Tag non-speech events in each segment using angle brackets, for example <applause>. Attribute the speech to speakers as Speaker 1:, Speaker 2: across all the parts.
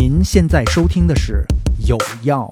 Speaker 1: 您现在收听的是《有药》。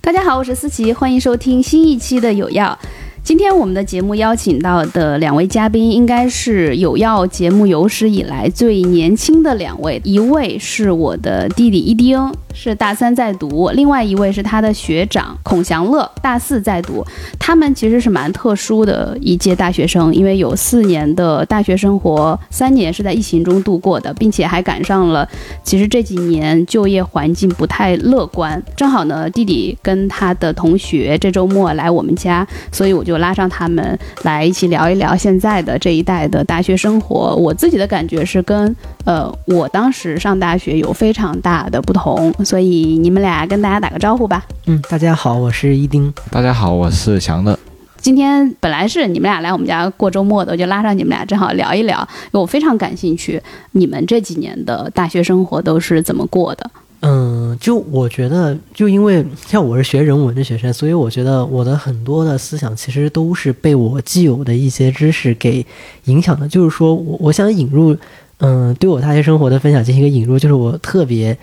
Speaker 2: 大家好，我是思琪，欢迎收听新一期的《有药》。今天我们的节目邀请到的两位嘉宾，应该是有药节目有史以来最年轻的两位。一位是我的弟弟一丁，是大三在读；另外一位是他的学长孔祥乐，大四在读。他们其实是蛮特殊的一届大学生，因为有四年的大学生活，三年是在疫情中度过的，并且还赶上了其实这几年就业环境不太乐观。正好呢，弟弟跟他的同学这周末来我们家，所以我就拉上他们来一起聊一聊现在的这一代的大学生活。我自己的感觉是跟呃我当时上大学有非常大的不同，所以你们俩跟大家打个招呼吧。
Speaker 3: 嗯，大家好，我是一丁。
Speaker 4: 大家好，我是祥乐。
Speaker 2: 今天本来是你们俩来我们家过周末的，我就拉上你们俩，正好聊一聊。因为我非常感兴趣，你们这几年的大学生活都是怎么过的？
Speaker 3: 嗯，就我觉得，就因为像我是学人文的学生，所以我觉得我的很多的思想其实都是被我既有的一些知识给影响的。就是说我我想引入，嗯，对我大学生活的分享进行一个引入，就是我特别。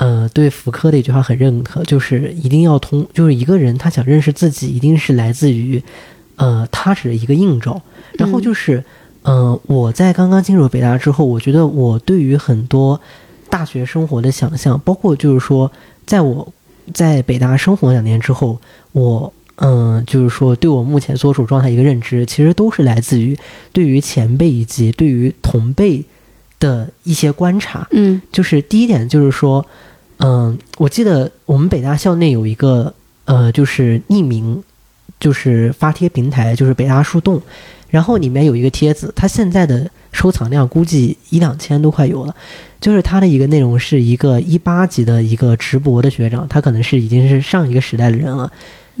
Speaker 3: 呃，对福柯的一句话很认可，就是一定要通，就是一个人他想认识自己，一定是来自于，呃，他者的一个映照。然后就是，嗯，我在刚刚进入北大之后，我觉得我对于很多大学生活的想象，包括就是说，在我在北大生活两年之后，我嗯，就是说对我目前所处状态一个认知，其实都是来自于对于前辈以及对于同辈的一些观察。
Speaker 2: 嗯，
Speaker 3: 就是第一点就是说。嗯，我记得我们北大校内有一个呃，就是匿名，就是发帖平台，就是北大树洞，然后里面有一个帖子，它现在的收藏量估计一两千都快有了，就是它的一个内容是一个一八级的一个直博的学长，他可能是已经是上一个时代的人了。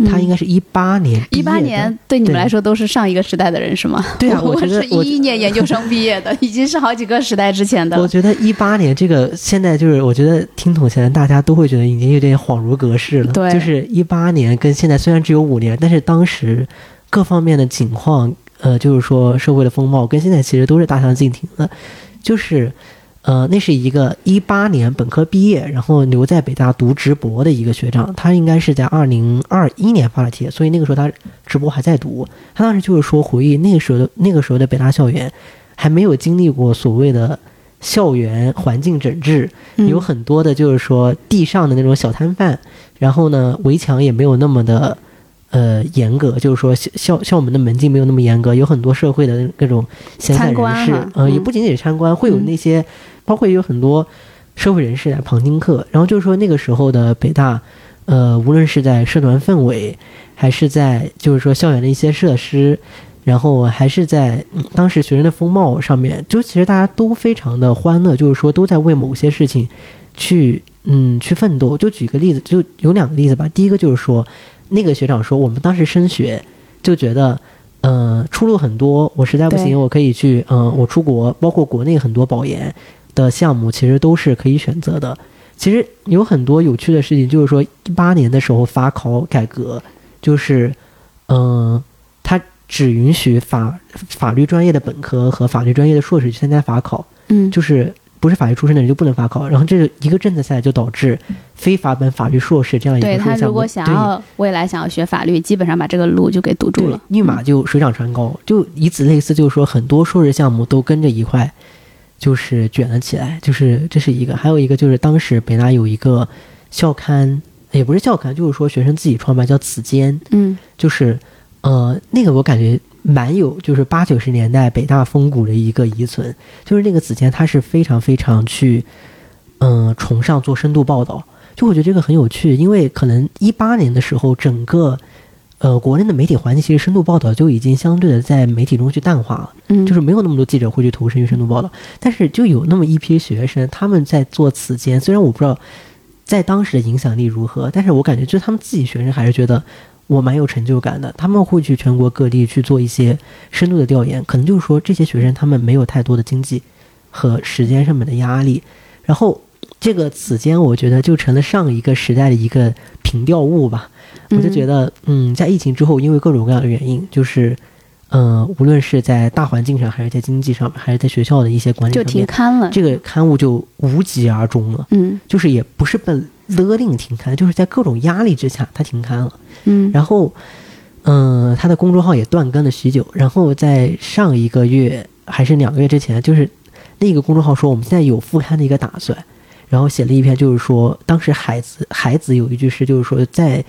Speaker 3: 他应该是一八年，
Speaker 2: 一八年对你们来说都是上一个时代的人是吗？
Speaker 3: 对啊，<laughs> 我
Speaker 2: 是一一年研究生毕业的，已经是好几个时代之前的。
Speaker 3: 我觉得一八年这个现在就是，我觉得听筒前大家都会觉得已经有点恍如隔世了。
Speaker 2: 对，
Speaker 3: 就是一八年跟现在虽然只有五年，但是当时各方面的情况，呃，就是说社会的风貌跟现在其实都是大相径庭的，就是。呃，那是一个一八年本科毕业，然后留在北大读直博的一个学长，他应该是在二零二一年发的帖，所以那个时候他直博还在读。他当时就是说回忆那个时候的那个时候的北大校园，还没有经历过所谓的校园环境整治，有很多的就是说地上的那种小摊贩，然后呢围墙也没有那么的。呃，严格就是说校校门的门禁没有那么严格，有很多社会的那种闲散人士，呃，也不仅仅是参观，会有那些，包括有很多社会人士来旁听课。然后就是说那个时候的北大，呃，无论是在社团氛围，还是在就是说校园的一些设施，然后还是在当时学生的风貌上面，就其实大家都非常的欢乐，就是说都在为某些事情去嗯去奋斗。就举个例子，就有两个例子吧。第一个就是说。那个学长说，我们当时升学就觉得，嗯，出路很多，我实在不行，我可以去，嗯，我出国，包括国内很多保研的项目，其实都是可以选择的。其实有很多有趣的事情，就是说一八年的时候法考改革，就是，嗯，他只允许法法律专业的本科和法律专业的硕士去参加法考，
Speaker 2: 嗯，
Speaker 3: 就是。不是法律出身的人就不能法考，然后这一个政策下来就导致非法本法律硕士这样一个
Speaker 2: 对他如果想要未来想要学法律，基本上把这个路就给堵住了，
Speaker 3: 立马就水涨船高。就以此类似，就是说很多硕士项目都跟着一块就是卷了起来，就是这是一个。还有一个就是当时北大有一个校刊，也不是校刊，就是说学生自己创办叫此间，
Speaker 2: 嗯，
Speaker 3: 就是呃那个我感觉。蛮有就是八九十年代北大风骨的一个遗存，就是那个子谦他是非常非常去，嗯，崇尚做深度报道。就我觉得这个很有趣，因为可能一八年的时候，整个呃国内的媒体环境其实深度报道就已经相对的在媒体中去淡化了，
Speaker 2: 嗯，
Speaker 3: 就是没有那么多记者会去投身于深度报道。但是就有那么一批学生，他们在做此间，虽然我不知道在当时的影响力如何，但是我感觉就是他们自己学生还是觉得。我蛮有成就感的，他们会去全国各地去做一些深度的调研，可能就是说这些学生他们没有太多的经济和时间上面的压力，然后这个此间我觉得就成了上一个时代的一个凭吊物吧，我就觉得，嗯，在疫情之后，因为各种各样的原因，就是，嗯、无论是在大环境上，还是在经济上，还是在学校的一些管理
Speaker 2: 就
Speaker 3: 上面，
Speaker 2: 停刊了。
Speaker 3: 这个刊物就无疾而终了。
Speaker 2: 嗯
Speaker 3: 就是也不是被勒令停刊，就是在各种压力之下，他停刊了。
Speaker 2: 嗯
Speaker 3: 然后，嗯、他的公众号也断更了许久。然后在上一个月还是两个月之前，就是那个公众号说我们现在有复刊的一个打算，然后写了一篇，就是说当时海子海子有一句诗，就是说在。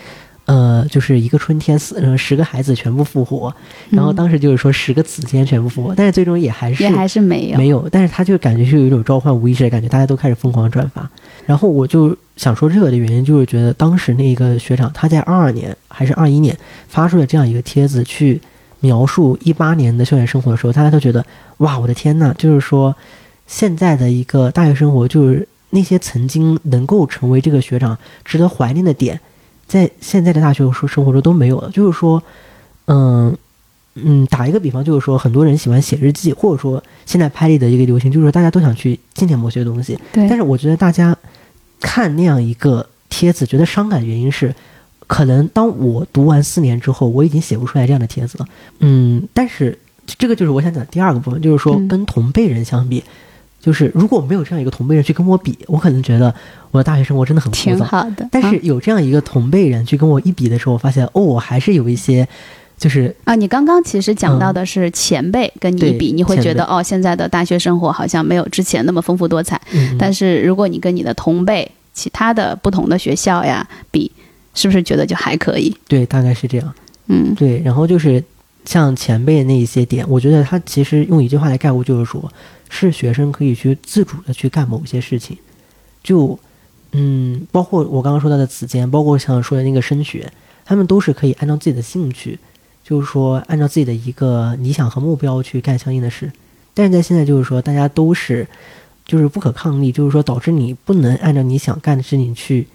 Speaker 3: 呃，就是一个春天死，呃，十个孩子全部复活，然后当时就是说十个子间全部复活，但是最终也还是
Speaker 2: 嗯也还是没有。
Speaker 3: 没有，但是他就感觉是有一种召唤无意识的感觉，大家都开始疯狂转发。然后我就想说这个的原因，就是觉得当时那个学长他在二二年还是二一年发出了这样一个帖子，去描述一八年的校园生活的时候，大家都觉得哇，我的天呐，就是说现在的一个大学生活，就是那些曾经能够成为这个学长值得怀念的点，在现在的大学生生活中都没有了。就是说，嗯。嗯，打一个比方，就是说，很多人喜欢写日记，或者说现在拍立得一个流行，就是说大家都想去纪念某些东西。
Speaker 2: 对，
Speaker 3: 但是我觉得大家看那样一个帖子，觉得伤感的原因是，可能当我读完四年之后，我已经写不出来这样的帖子了。嗯，但是这个就是我想讲的第二个部分，就是说
Speaker 2: 嗯
Speaker 3: 跟同辈人相比，就是如果没有这样一个同辈人去跟我比，我可能觉得我的大学生活真的很枯燥。
Speaker 2: 挺好的。
Speaker 3: 但是
Speaker 2: 啊
Speaker 3: 有这样一个同辈人去跟我一比的时候，我发现哦，我还是有一些就是
Speaker 2: 啊，你刚刚其实讲到的是前辈跟你
Speaker 3: 一
Speaker 2: 比，你会觉得哦，现在的大学生活好像没有之前那么丰富多彩。
Speaker 3: 嗯，
Speaker 2: 但是如果你跟你的同辈、其他的不同的学校呀比，是不是觉得就还可以？
Speaker 3: 对，大概是这样。
Speaker 2: 嗯
Speaker 3: 对，然后就是像前辈那一些点，我觉得他其实用一句话来概括，就是说，是学生可以去自主的去干某些事情，就嗯，包括我刚刚说到的子监，包括像说的那个升学，他们都是可以按照自己的兴趣，就是说按照自己的一个理想和目标去干相应的事。但是在现在，就是说大家都是就是不可抗力，就是说导致你不能按照你想干的事情去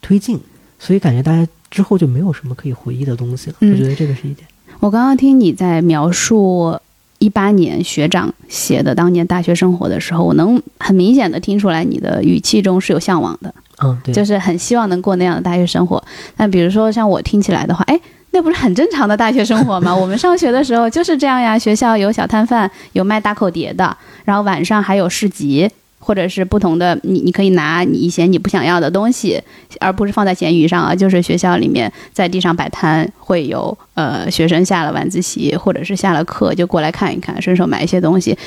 Speaker 3: 推进，所以感觉大家之后就没有什么可以回忆的东西了。
Speaker 2: 嗯
Speaker 3: 我觉得这个是一点。
Speaker 2: 我刚刚听你在描述一八年学长写的当年大学生活的时候，我能很明显的听出来你的语气中是有向往的，
Speaker 3: 嗯，对，
Speaker 2: 就是很希望能过那样的大学生活。那比如说像我听起来的话，哎。那不是很正常的大学生活吗？<laughs> 我们上学的时候就是这样呀，学校有小摊贩，有卖大口碟的，然后晚上还有市集，或者是不同的，你你可以拿你以前你不想要的东西，而不是放在闲鱼上啊，就是学校里面在地上摆摊，会有呃学生下了晚自习或者是下了课就过来看一看，顺手买一些东西。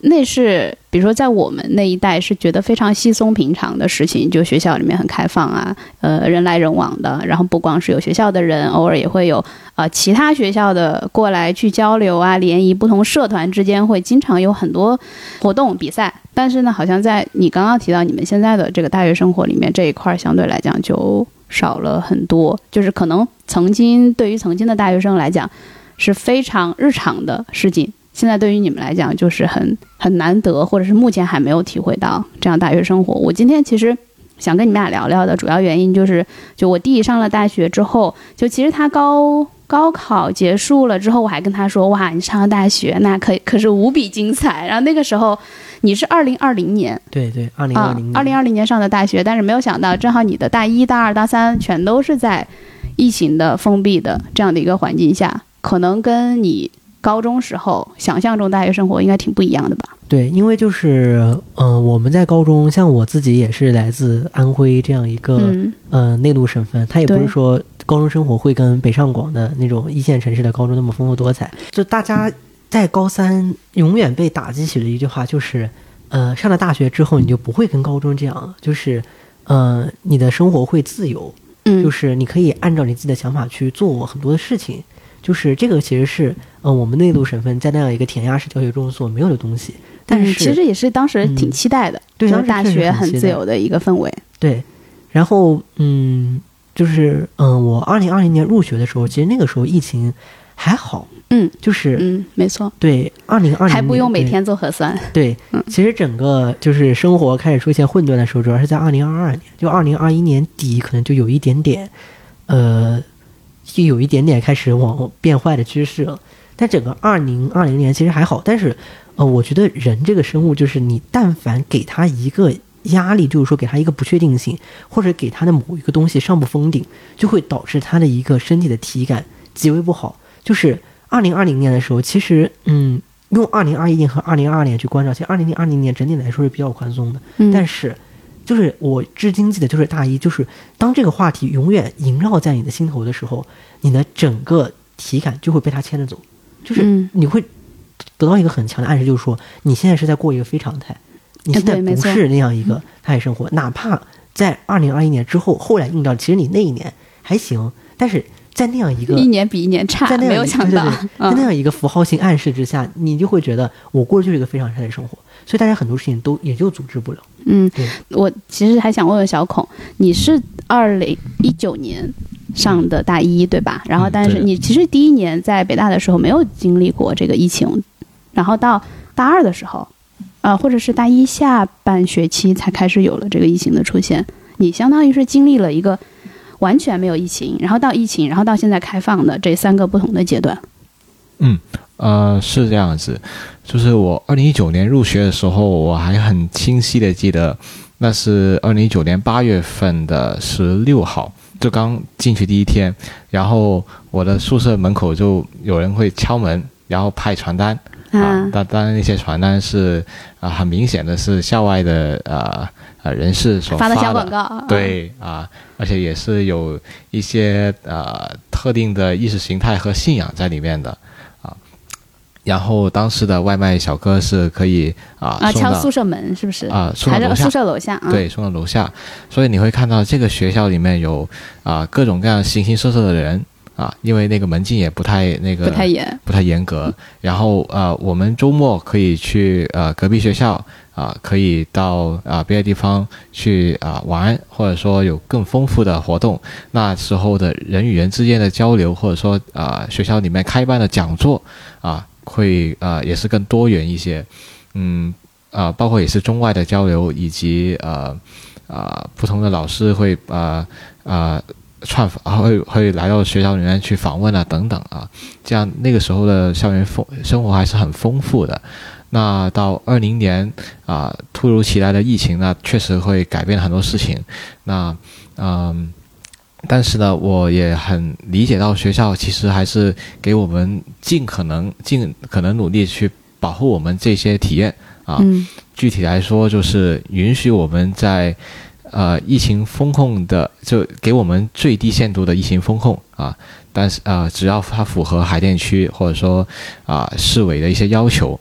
Speaker 2: 那是比如说在我们那一代是觉得非常稀松平常的事情，就学校里面很开放啊，呃人来人往的，然后不光是有学校的人，偶尔也会有呃其他学校的过来去交流啊，联谊，不同社团之间会经常有很多活动比赛。但是呢，好像在你刚刚提到你们现在的这个大学生活里面这一块，儿，相对来讲就少了很多。就是可能曾经对于曾经的大学生来讲是非常日常的事情，现在对于你们来讲就是很很难得，或者是目前还没有体会到这样大学生活。我今天其实。想跟你们俩聊聊的主要原因就是，就我弟上了大学之后，就其实他高高考结束了之后，我还跟他说：“哇，你上了大学，那可可是无比精彩。”然后那个时候你是二零二零年
Speaker 3: 对对，二零二
Speaker 2: 啊
Speaker 3: 零，
Speaker 2: 二零二零年上的大学，但是没有想到，正好你的大一、大二、大三全都是在疫情的封闭的这样的一个环境下，可能跟你高中时候想象中大学生活应该挺不一样的吧？
Speaker 3: 对，因为就是嗯、呃我们在高中，像我自己也是来自安徽这样一个、
Speaker 2: 嗯。
Speaker 3: 呃内陆省份，它也不是说高中生活会跟北上广的那种一线城市的高中那么丰富多彩。就大家在高三永远被打击起的一句话就是，呃，上了大学之后你就不会跟高中这样了，就是呃你的生活会自由，
Speaker 2: 嗯，
Speaker 3: 就是你可以按照你自己的想法去做很多的事情，就是这个其实是呃我们内陆省份在那样一个填鸭式教学中所没有的东西。但是、
Speaker 2: 嗯其实也是当时挺期待的，
Speaker 3: 对
Speaker 2: 就是大学很自由的一个氛围。
Speaker 3: 对，然后嗯，就是嗯，我二零二零年入学的时候，其实那个时候疫情还好，
Speaker 2: 嗯
Speaker 3: 就是、
Speaker 2: 嗯，没错，
Speaker 3: 对二零二零
Speaker 2: 还不用每天做核酸。
Speaker 3: 对，
Speaker 2: 嗯
Speaker 3: 其实整个就是生活开始出现混乱的时候，主要是在二零二二年，就二零二一年底可能就有一点点，呃，就有一点点开始往变坏的趋势了。但整个二零二零年其实还好，但是呃，我觉得人这个生物就是你但凡给他一个压力，就是说给他一个不确定性，或者给他的某一个东西上不封顶，就会导致他的一个身体的体感极为不好。就是二零二零年的时候，其实嗯，用二零二一年和二零二二年去关照，其实二零二零年整体来说是比较宽松的，
Speaker 2: 嗯
Speaker 3: 但是。就是我至今记得，就是大一，就是当这个话题永远萦绕在你的心头的时候，你的整个体感就会被它牵着走，就是
Speaker 2: 嗯。
Speaker 3: 你会得到一个很强的暗示，就是说你现在是在过一个非常态，你现在不是那样一个爱生活，哪怕在二零二一年之后，后来映照，其实你那一年还行，但是在那样一个
Speaker 2: 一年比一年差，
Speaker 3: 在那样一
Speaker 2: 没有想到
Speaker 3: 对对对，在那
Speaker 2: 嗯
Speaker 3: 样一个符号性暗示之下，你就会觉得我过的就是一个非常差的生活，所以大家很多事情都也就组织不了。
Speaker 2: 嗯，我其实还想问问小孔，你是二零一九年上的大一对吧？然后但是你其实第一年在北大的时候没有经历过这个疫情，然后到大二的时候，呃，或者是大一下半学期才开始有了这个疫情的出现。你相当于是经历了一个完全没有疫情，然后到疫情，然后到现在开放的这三个不同的阶段。
Speaker 4: 嗯，呃，是这样子，就是我二零一九年入学的时候，我还很清晰的记得，那是二零一九年八月份的十六号，就刚进去第一天，然后我的宿舍门口就有人会敲门，然后派传单啊
Speaker 2: 啊，
Speaker 4: 当当然那些传单是啊、很明显的是校外的啊啊人士所
Speaker 2: 发
Speaker 4: 的
Speaker 2: 的小广告，啊，
Speaker 4: 对啊，而且也是有一些呃特定的意识形态和信仰在里面的啊。然后当时的外卖小哥是可以啊
Speaker 2: 敲宿舍门是不是？
Speaker 4: 啊送到
Speaker 2: 宿舍楼下啊？
Speaker 4: 对送到楼下，所以你会看到这个学校里面有啊各种各样形形色色的人啊，因为那个门禁也不太那个
Speaker 2: 不太严。
Speaker 4: 不太严格。然后呃，我们周末可以去呃隔壁学校啊、可以到啊、别的地方去啊、玩，或者说有更丰富的活动。那时候的人与人之间的交流，或者说啊、学校里面开办的讲座啊、会啊、也是更多元一些。嗯啊、包括也是中外的交流，以及呃啊、不同的老师会啊啊。串访会会来到学校里面去访问啊，等等啊，这样那个时候的校园丰生活还是很丰富的。那到二零年啊、突如其来的疫情呢，确实会改变很多事情。那嗯，但是呢，我也很理解到学校其实还是给我们尽可能尽可能努力去保护我们这些体验啊。
Speaker 2: 嗯
Speaker 4: 具体来说，就是允许我们在呃疫情风控的，就给我们最低限度的疫情风控啊，但是啊、呃只要它符合海淀区或者说啊、市委的一些要求，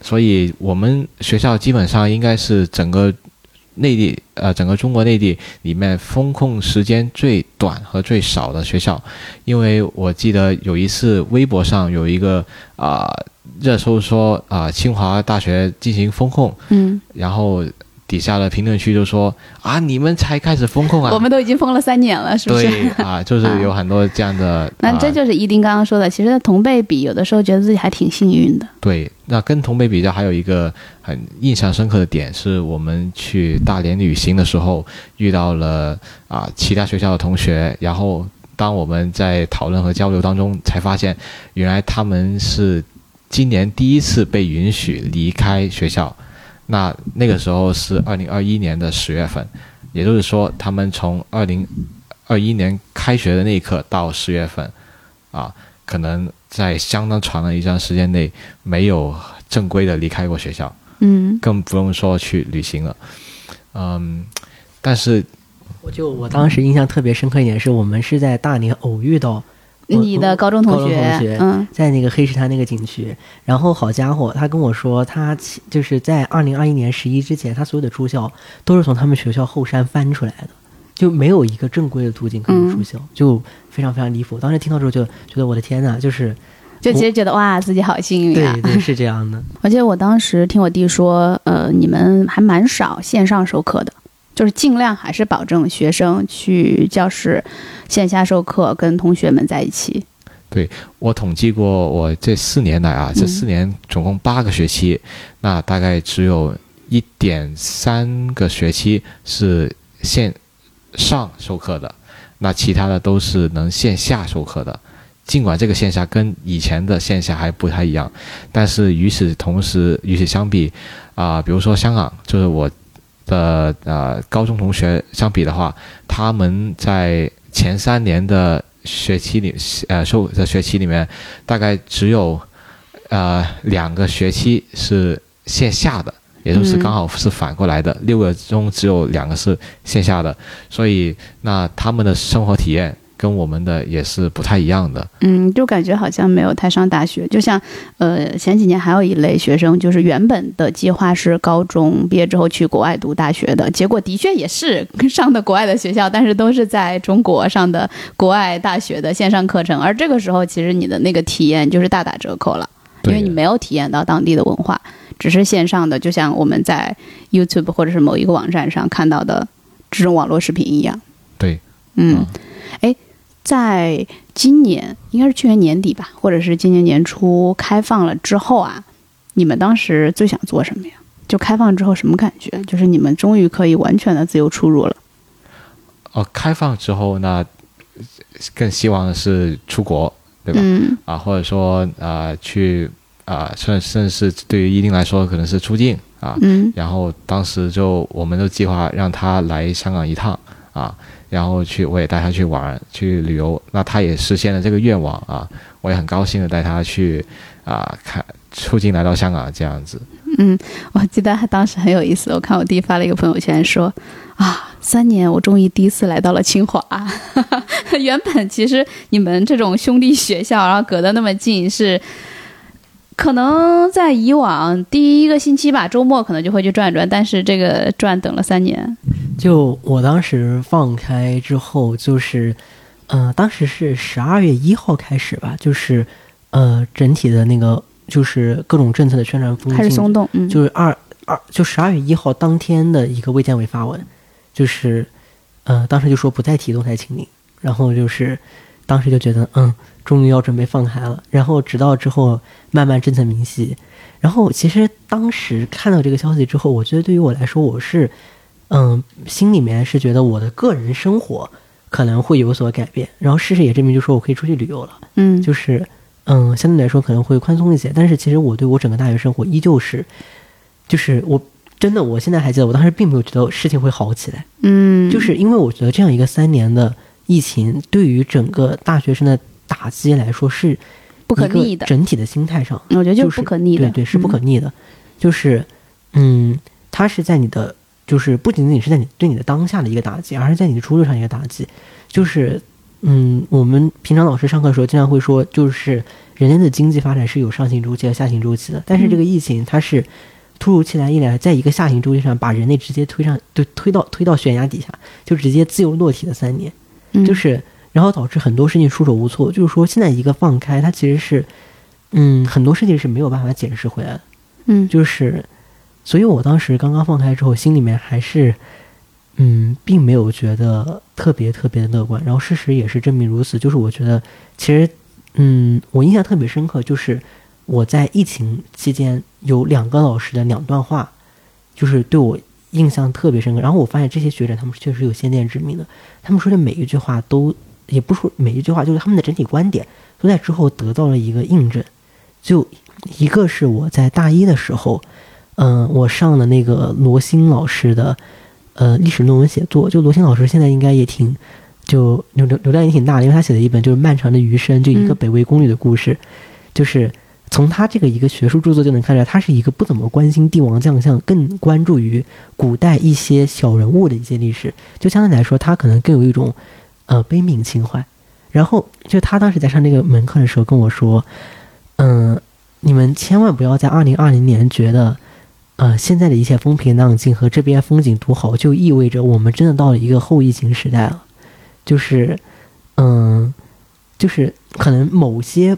Speaker 4: 所以我们学校基本上应该是整个内地呃整个中国内地里面风控时间最短和最少的学校，因为我记得有一次微博上有一个啊、热搜说啊、清华大学进行风控，
Speaker 2: 嗯，
Speaker 4: 然后底下的评论区就说啊你们才开始封控啊，
Speaker 2: 我们都已经封了三年了，是不是？
Speaker 4: 对啊，就是 <laughs> 有很多这样的，
Speaker 2: 那这
Speaker 4: 啊
Speaker 2: 就是一丁刚刚说的，其实同辈比，有的时候觉得自己还挺幸运的。
Speaker 4: 对，那跟同辈比较，还有一个很印象深刻的点，是我们去大连旅行的时候遇到了啊其他学校的同学，然后当我们在讨论和交流当中，才发现原来他们是今年第一次被允许离开学校。那那个时候是二零二一年的十月份，也就是说，他们从二零二一年开学的那一刻到十月份，啊，可能在相当长的一段时间内没有正规的离开过学校，
Speaker 2: 嗯
Speaker 4: 更不用说去旅行了。嗯，但是
Speaker 3: 我就我当时印象特别深刻一点是我们是在大连偶遇到我
Speaker 2: 你的高中同学，
Speaker 3: 同学
Speaker 2: 嗯
Speaker 3: 在那个黑石滩那个景区，然后好家伙，他跟我说，他其就是在二零二一年十一之前，他所有的住校都是从他们学校后山翻出来的，就没有一个正规的途径可以住校，就非常非常离谱。当时听到之后就觉得我的天呐，就是
Speaker 2: 就其实觉得哇，自己好幸运啊
Speaker 3: 对！对是这样的，<laughs>
Speaker 2: 而且我当时听我弟说，呃，你们还蛮少线上授课的，就是尽量还是保证学生去教室线下授课，跟同学们在一起。
Speaker 4: 对我统计过，我这四年来啊，这四年总共八个学期，那大概只有一点三个学期是线上授课的，那其他的都是能线下授课的。尽管这个线下跟以前的线下还不太一样，但是与此同时，与此相比，啊、比如说香港，就是我的呃高中同学相比的话，他们在前三年的学期里呃受的学期里面，大概只有呃两个学期是线下的。也就是刚好是反过来的，六个中只有两个是线下的，所以那他们的生活体验跟我们的也是不太一样的。
Speaker 2: 嗯，就感觉好像没有太上大学。就像呃前几年还有一类学生，就是原本的计划是高中毕业之后去国外读大学的，结果的确也是上的国外的学校，但是都是在中国上的国外大学的线上课程，而这个时候其实你的那个体验就是大打折扣了，因为你没有体验到当地的文化。只是线上的，就像我们在 YouTube 或者是某一个网站上看到的这种网络视频一样。
Speaker 4: 对，
Speaker 2: 嗯，哎，在今年应该是去年年底吧，或者是今年年初开放了之后啊，你们当时最想做什么呀？就开放之后什么感觉？就是你们终于可以完全的自由出入了。
Speaker 4: 哦，开放之后，那更希望的是出国，对吧？
Speaker 2: 嗯。
Speaker 4: 啊，或者说啊，去。啊，甚甚至是对于伊定来说，可能是出境啊。
Speaker 2: 嗯。
Speaker 4: 然后当时就我们就计划让他来香港一趟啊，然后去我也带他去玩去旅游，那他也实现了这个愿望啊，我也很高兴的带他去啊看出境来到香港这样子。
Speaker 2: 嗯，我记得他当时很有意思，我看我弟发了一个朋友圈说啊，三年我终于第一次来到了清华。<laughs> 原本其实你们这种兄弟学校，然后隔得那么近是。可能在以往第一个星期吧，周末可能就会去转转，但是这个转等了三年。
Speaker 3: 就我当时放开之后，就是，呃，当时是十二月一号开始吧，就是，呃，整体的那个就是各种政策的宣传风
Speaker 2: 开始松动，嗯，
Speaker 3: 就是二二就十二月一号当天的一个卫健委发文，就是，呃，当时就说不再提动态清零，然后就是，当时就觉得嗯。终于要准备放开了，然后直到之后慢慢政策明晰，然后其实当时看到这个消息之后，我觉得对于我来说，我是，嗯，心里面是觉得我的个人生活可能会有所改变，然后事实也证明，就说我可以出去旅游了，
Speaker 2: 嗯，
Speaker 3: 就是，嗯，相对来说可能会宽松一些，但是其实我对我整个大学生活依旧是，就是我真的我现在还记得，我当时并没有觉得事情会好起来，
Speaker 2: 嗯，
Speaker 3: 就是因为我觉得这样一个三年的疫情对于整个大学生的。打击来说是
Speaker 2: 不可逆的，
Speaker 3: 整体的心态上，
Speaker 2: 我觉得
Speaker 3: 就
Speaker 2: 是不可逆
Speaker 3: 的，对对是不可逆的，就是嗯，它是在你的，就是不仅仅是在你对你的当下的一个打击，而是在你的出路上一个打击，就是嗯，我们平常老师上课的时候经常会说，就是人类的经济发展是有上行周期和下行周期的，但是这个疫情它是突如其来一来，在一个下行周期上把人类直接推上，对推到推到悬崖底下，就直接自由落体的三年，就是。然后导致很多事情束手无措，就是说现在一个放开，它其实是，嗯，很多事情是没有办法解释回来的，
Speaker 2: 嗯，
Speaker 3: 就是，所以我当时刚刚放开之后，心里面还是，嗯，并没有觉得特别特别的乐观。然后事实也是证明如此，就是我觉得其实，嗯，我印象特别深刻，就是我在疫情期间有两个老师的两段话，就是对我印象特别深刻。然后我发现这些学者他们确实有先见之明的，他们说的每一句话都。也不说每一句话，就是他们的整体观点都在之后得到了一个印证。就一个是我在大一的时候，嗯，我上的那个罗新老师的呃历史论文写作。就罗新老师现在应该也挺就流流流量也挺大的，因为他写的一本就是《漫长的余生》，就一个北魏宫女的故事。就是从他这个一个学术著作就能看出来，他是一个不怎么关心帝王将相，更关注于古代一些小人物的一些历史。就相对来说，他可能更有一种。呃，悲悯情怀。然后就他当时在上那个门课的时候跟我说：“嗯，你们千万不要在二零二零年觉得，呃，现在的一切风平浪静和这边风景独好，就意味着我们真的到了一个后疫情时代了。就是，嗯，就是可能某些，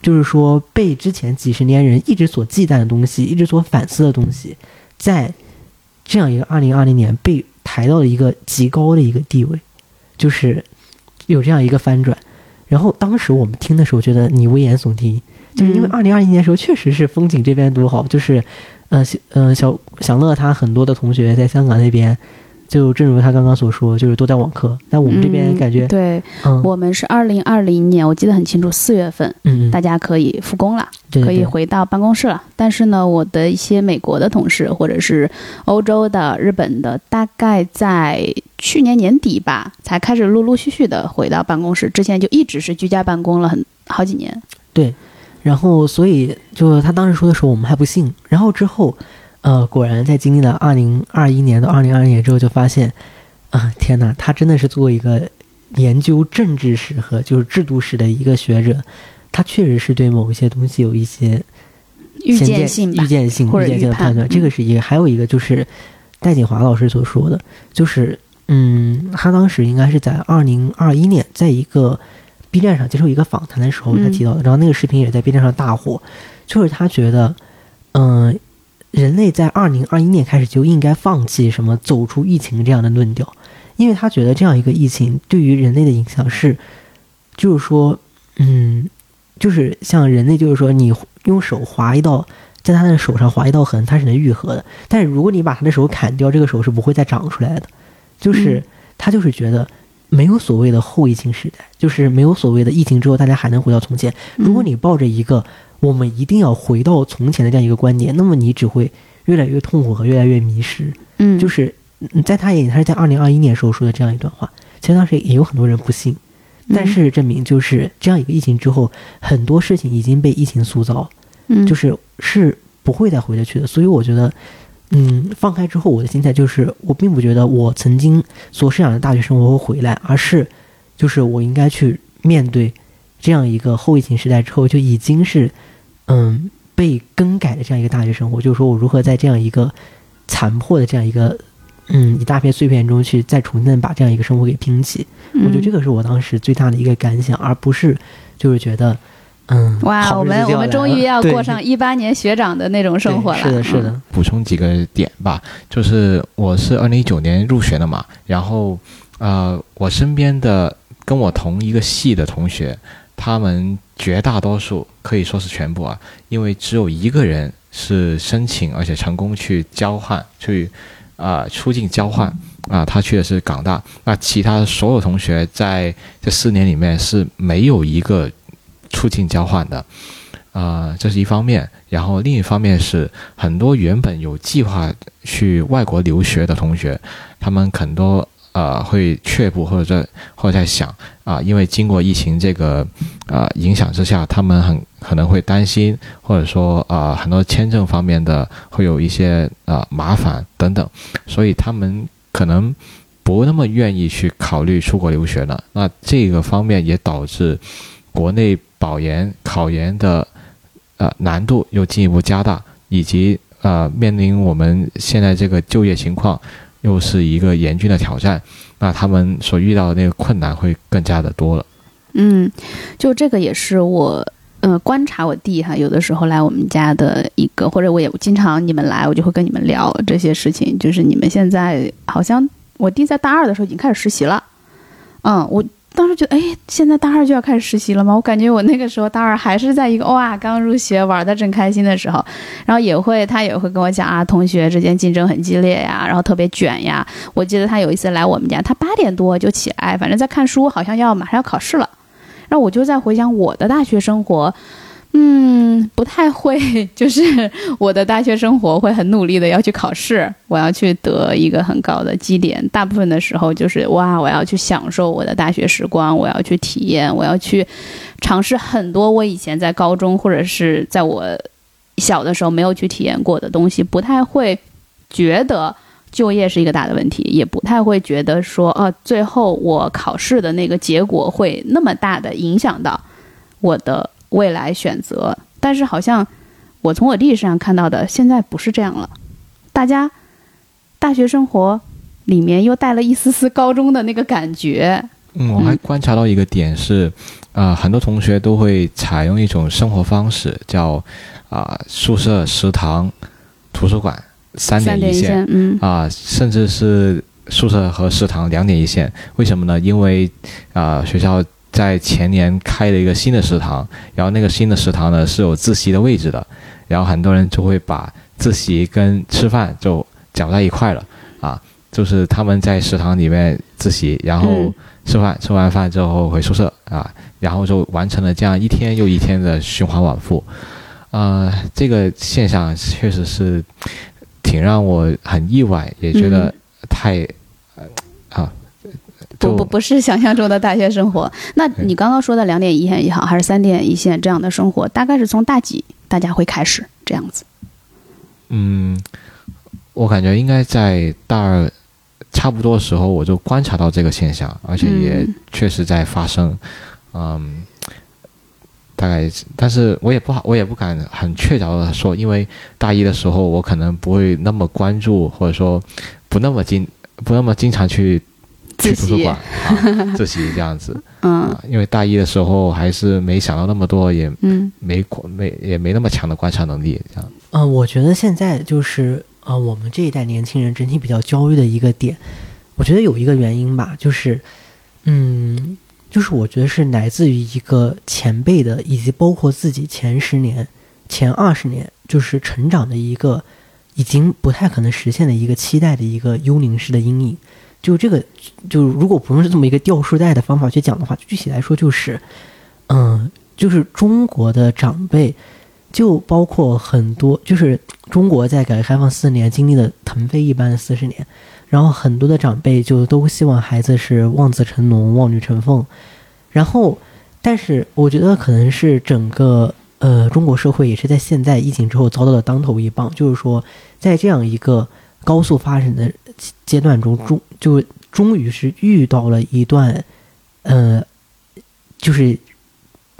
Speaker 3: 就是说被之前几十年人一直所忌惮的东西，一直所反思的东西，在这样一个二零二零年被抬到了一个极高的一个地位。”就是有这样一个翻转，然后当时我们听的时候觉得你危言耸听，就是因为二零二一年的时候确实是风景这边独好，就是，呃，呃，小小乐他很多的同学在香港那边就正如他刚刚所说，就是都在网课。那我们这边
Speaker 2: 嗯
Speaker 3: 感觉，
Speaker 2: 对
Speaker 3: 嗯
Speaker 2: 我们是二零二零年，我记得很清楚，四月份
Speaker 3: 嗯嗯，
Speaker 2: 大家可以复工了。可以回到办公室了。但是呢，我的一些美国的同事，或者是欧洲的、日本的，大概在去年年底吧，才开始陆陆续续的回到办公室。之前就一直是居家办公了很好几年。
Speaker 3: 对，然后所以就他当时说的时候，我们还不信。然后之后，呃，果然在经历了二零二一年到二零二二年之后，就发现，啊、天哪，他真的是作为一个研究政治史和就是制度史的一个学者，他确实是对某一些东西有一些
Speaker 2: 预
Speaker 3: 见
Speaker 2: 见性
Speaker 3: 预，见性、预见性的
Speaker 2: 判
Speaker 3: 判断，
Speaker 2: 嗯
Speaker 3: 这个是一个。还有一个就是戴锦华老师所说的，就是嗯，他当时应该是在二零二一年，在一个 B 站上接受一个访谈的时候，他
Speaker 2: 嗯
Speaker 3: 提到的，然后那个视频也在 B 站上大火，就是他觉得，嗯、人类在二零二一年开始就应该放弃什么走出疫情这样的论调，因为他觉得这样一个疫情对于人类的影响是，就是说，嗯，就是像人类，就是说你用手划一道，在他的手上划一道痕，它是能愈合的。但是如果你把他的手砍掉，这个手是不会再长出来的。就是、
Speaker 2: 嗯
Speaker 3: 他就是觉得没有所谓的后疫情时代，就是没有所谓的疫情之后大家还能回到从前。如果你抱着一个我们一定要回到从前的这样一个观点，那么你只会越来越痛苦和越来越迷失。
Speaker 2: 嗯，
Speaker 3: 就是嗯在他眼里，他是在二零二一年时候说的这样一段话。其实当时也有很多人不信，但事实证明就是这样一个疫情之后，很多事情已经被疫情塑造，
Speaker 2: 嗯，
Speaker 3: 就是是不会再回得去的。所以我觉得，嗯，放开之后，我的心态就是，我并不觉得我曾经所设想的大学生活会回来，而是就是我应该去面对这样一个后疫情时代之后，就已经是嗯被更改的这样一个大学生活，就是说我如何在这样一个残破的这样一个。嗯，一大片碎片中去再重新把这样一个生活给拼起，我觉得这
Speaker 2: 个。
Speaker 3: 是我当时最大的一个感想，而不是就是觉得，嗯，
Speaker 2: 哇，我们我们终于要过上一八年学长的那种生活了。
Speaker 3: 是的，是
Speaker 2: 嗯
Speaker 3: 的，
Speaker 4: 补充几个点吧，就是我是二零一九年入学的嘛，然后呃，我身边的跟我同一个系的同学，他们绝大多数可以说是全部啊，因为只有一个人是申请而且成功去交换，去啊、出境交换啊、他去的是港大，那其他所有同学在这四年里面是没有一个出境交换的。啊，这是一方面，然后另一方面是很多原本有计划去外国留学的同学，他们很多呃会却步或者在或者在想啊、因为经过疫情这个呃影响之下，他们很可能会担心，或者说啊、很多签证方面的会有一些呃麻烦等等，所以他们可能不那么愿意去考虑出国留学了。那这个方面也导致国内保研考研的呃难度又进一步加大，以及呃面临我们现在这个就业情况又是一个严峻的挑战，那他们所遇到的那个困难会更加的多了。
Speaker 2: 嗯，就这个也是我呃观察我弟哈，有的时候来我们家的一个，或者我也经常你们来，我就会跟你们聊这些事情。就是你们现在好像我弟在大二的时候已经开始实习了，嗯，我当时觉得，哎，现在大二就要开始实习了吗？我感觉我那个时候大二还是在一个哇刚入学玩的正开心的时候，然后也会他也会跟我讲啊，同学之间竞争很激烈呀，然后特别卷呀。我记得他有一次来我们家，他八点多就起来，反正在看书，好像要马上要考试了。然后我就在回想我的大学生活，嗯，不太会，<laughs> 就是我的大学生活会很努力的要去考试，我要去得一个很高的绩点。大部分的时候就是哇，我要去享受我的大学时光，我要去体验，我要去尝试很多我以前在高中或者是在我小的时候没有去体验过的东西，不太会觉得。就业是一个大的问题，也不太会觉得说，哦、最后我考试的那个结果会那么大的影响到我的未来选择。但是好像我从我弟身上看到的，现在不是这样了。大家大学生活里面又带了一丝丝高中的那个感觉。
Speaker 4: 嗯，我还观察到一个点是，啊、很多同学都会采用一种生活方式，叫啊、宿舍、食堂、图书馆三
Speaker 2: 三点
Speaker 4: 点一线。
Speaker 2: 线，嗯
Speaker 4: 啊、甚至是宿舍和食堂两点一线。为什么呢？因为啊、学校在前年开了一个新的食堂，然后那个新的食堂呢是有自习的位置的，然后很多人就会把自习跟吃饭就搅在一块了啊。就是他们在食堂里面自习，然后
Speaker 2: 嗯
Speaker 4: 吃饭，吃完饭之后回宿舍啊，然后就完成了这样一天又一天的循环往复。呃，这个现象确实是挺让我很意外，也觉得太、
Speaker 2: 不不不是想象中的大学生活。那你刚刚说的两点一线也好，还是三点一线这样的生活，大概是从大几大家会开始这样子？
Speaker 4: 嗯，我感觉应该在大二差不多的时候，我就观察到这个现象，而且也
Speaker 2: 嗯
Speaker 4: 确实在发生。嗯，大概，但是我也不好，我也不敢很确凿的说，因为大一的时候我可能不会那么关注，或者说不那么经不那么经常去去图书馆啊 <laughs> 自习这样子。
Speaker 2: 嗯。
Speaker 4: 啊，因为大一的时候还是没想到那么多，也
Speaker 2: 嗯。
Speaker 4: 没没也没那么强的观察能力，这样。
Speaker 3: 呃，我觉得现在就是呃，我们这一代年轻人整体比较焦虑的一个点，我觉得有一个原因吧，就是，嗯，就是我觉得是来自于一个前辈的，以及包括自己前十年、前二十年，就是成长的一个已经不太可能实现的一个期待的一个幽灵式的阴影。就这个，就如果不用这么一个掉书袋的方法去讲的话，具体来说就是，嗯，就是中国的长辈。就包括很多，就是中国在改革开放四年经历了腾飞一般的四十年，然后很多的长辈就都希望孩子是望子成龙、望女成凤，然后，但是我觉得可能是整个呃中国社会也是在现在疫情之后遭到了当头一棒，就是说在这样一个高速发展的阶段中，终就终于是遇到了一段，呃，就是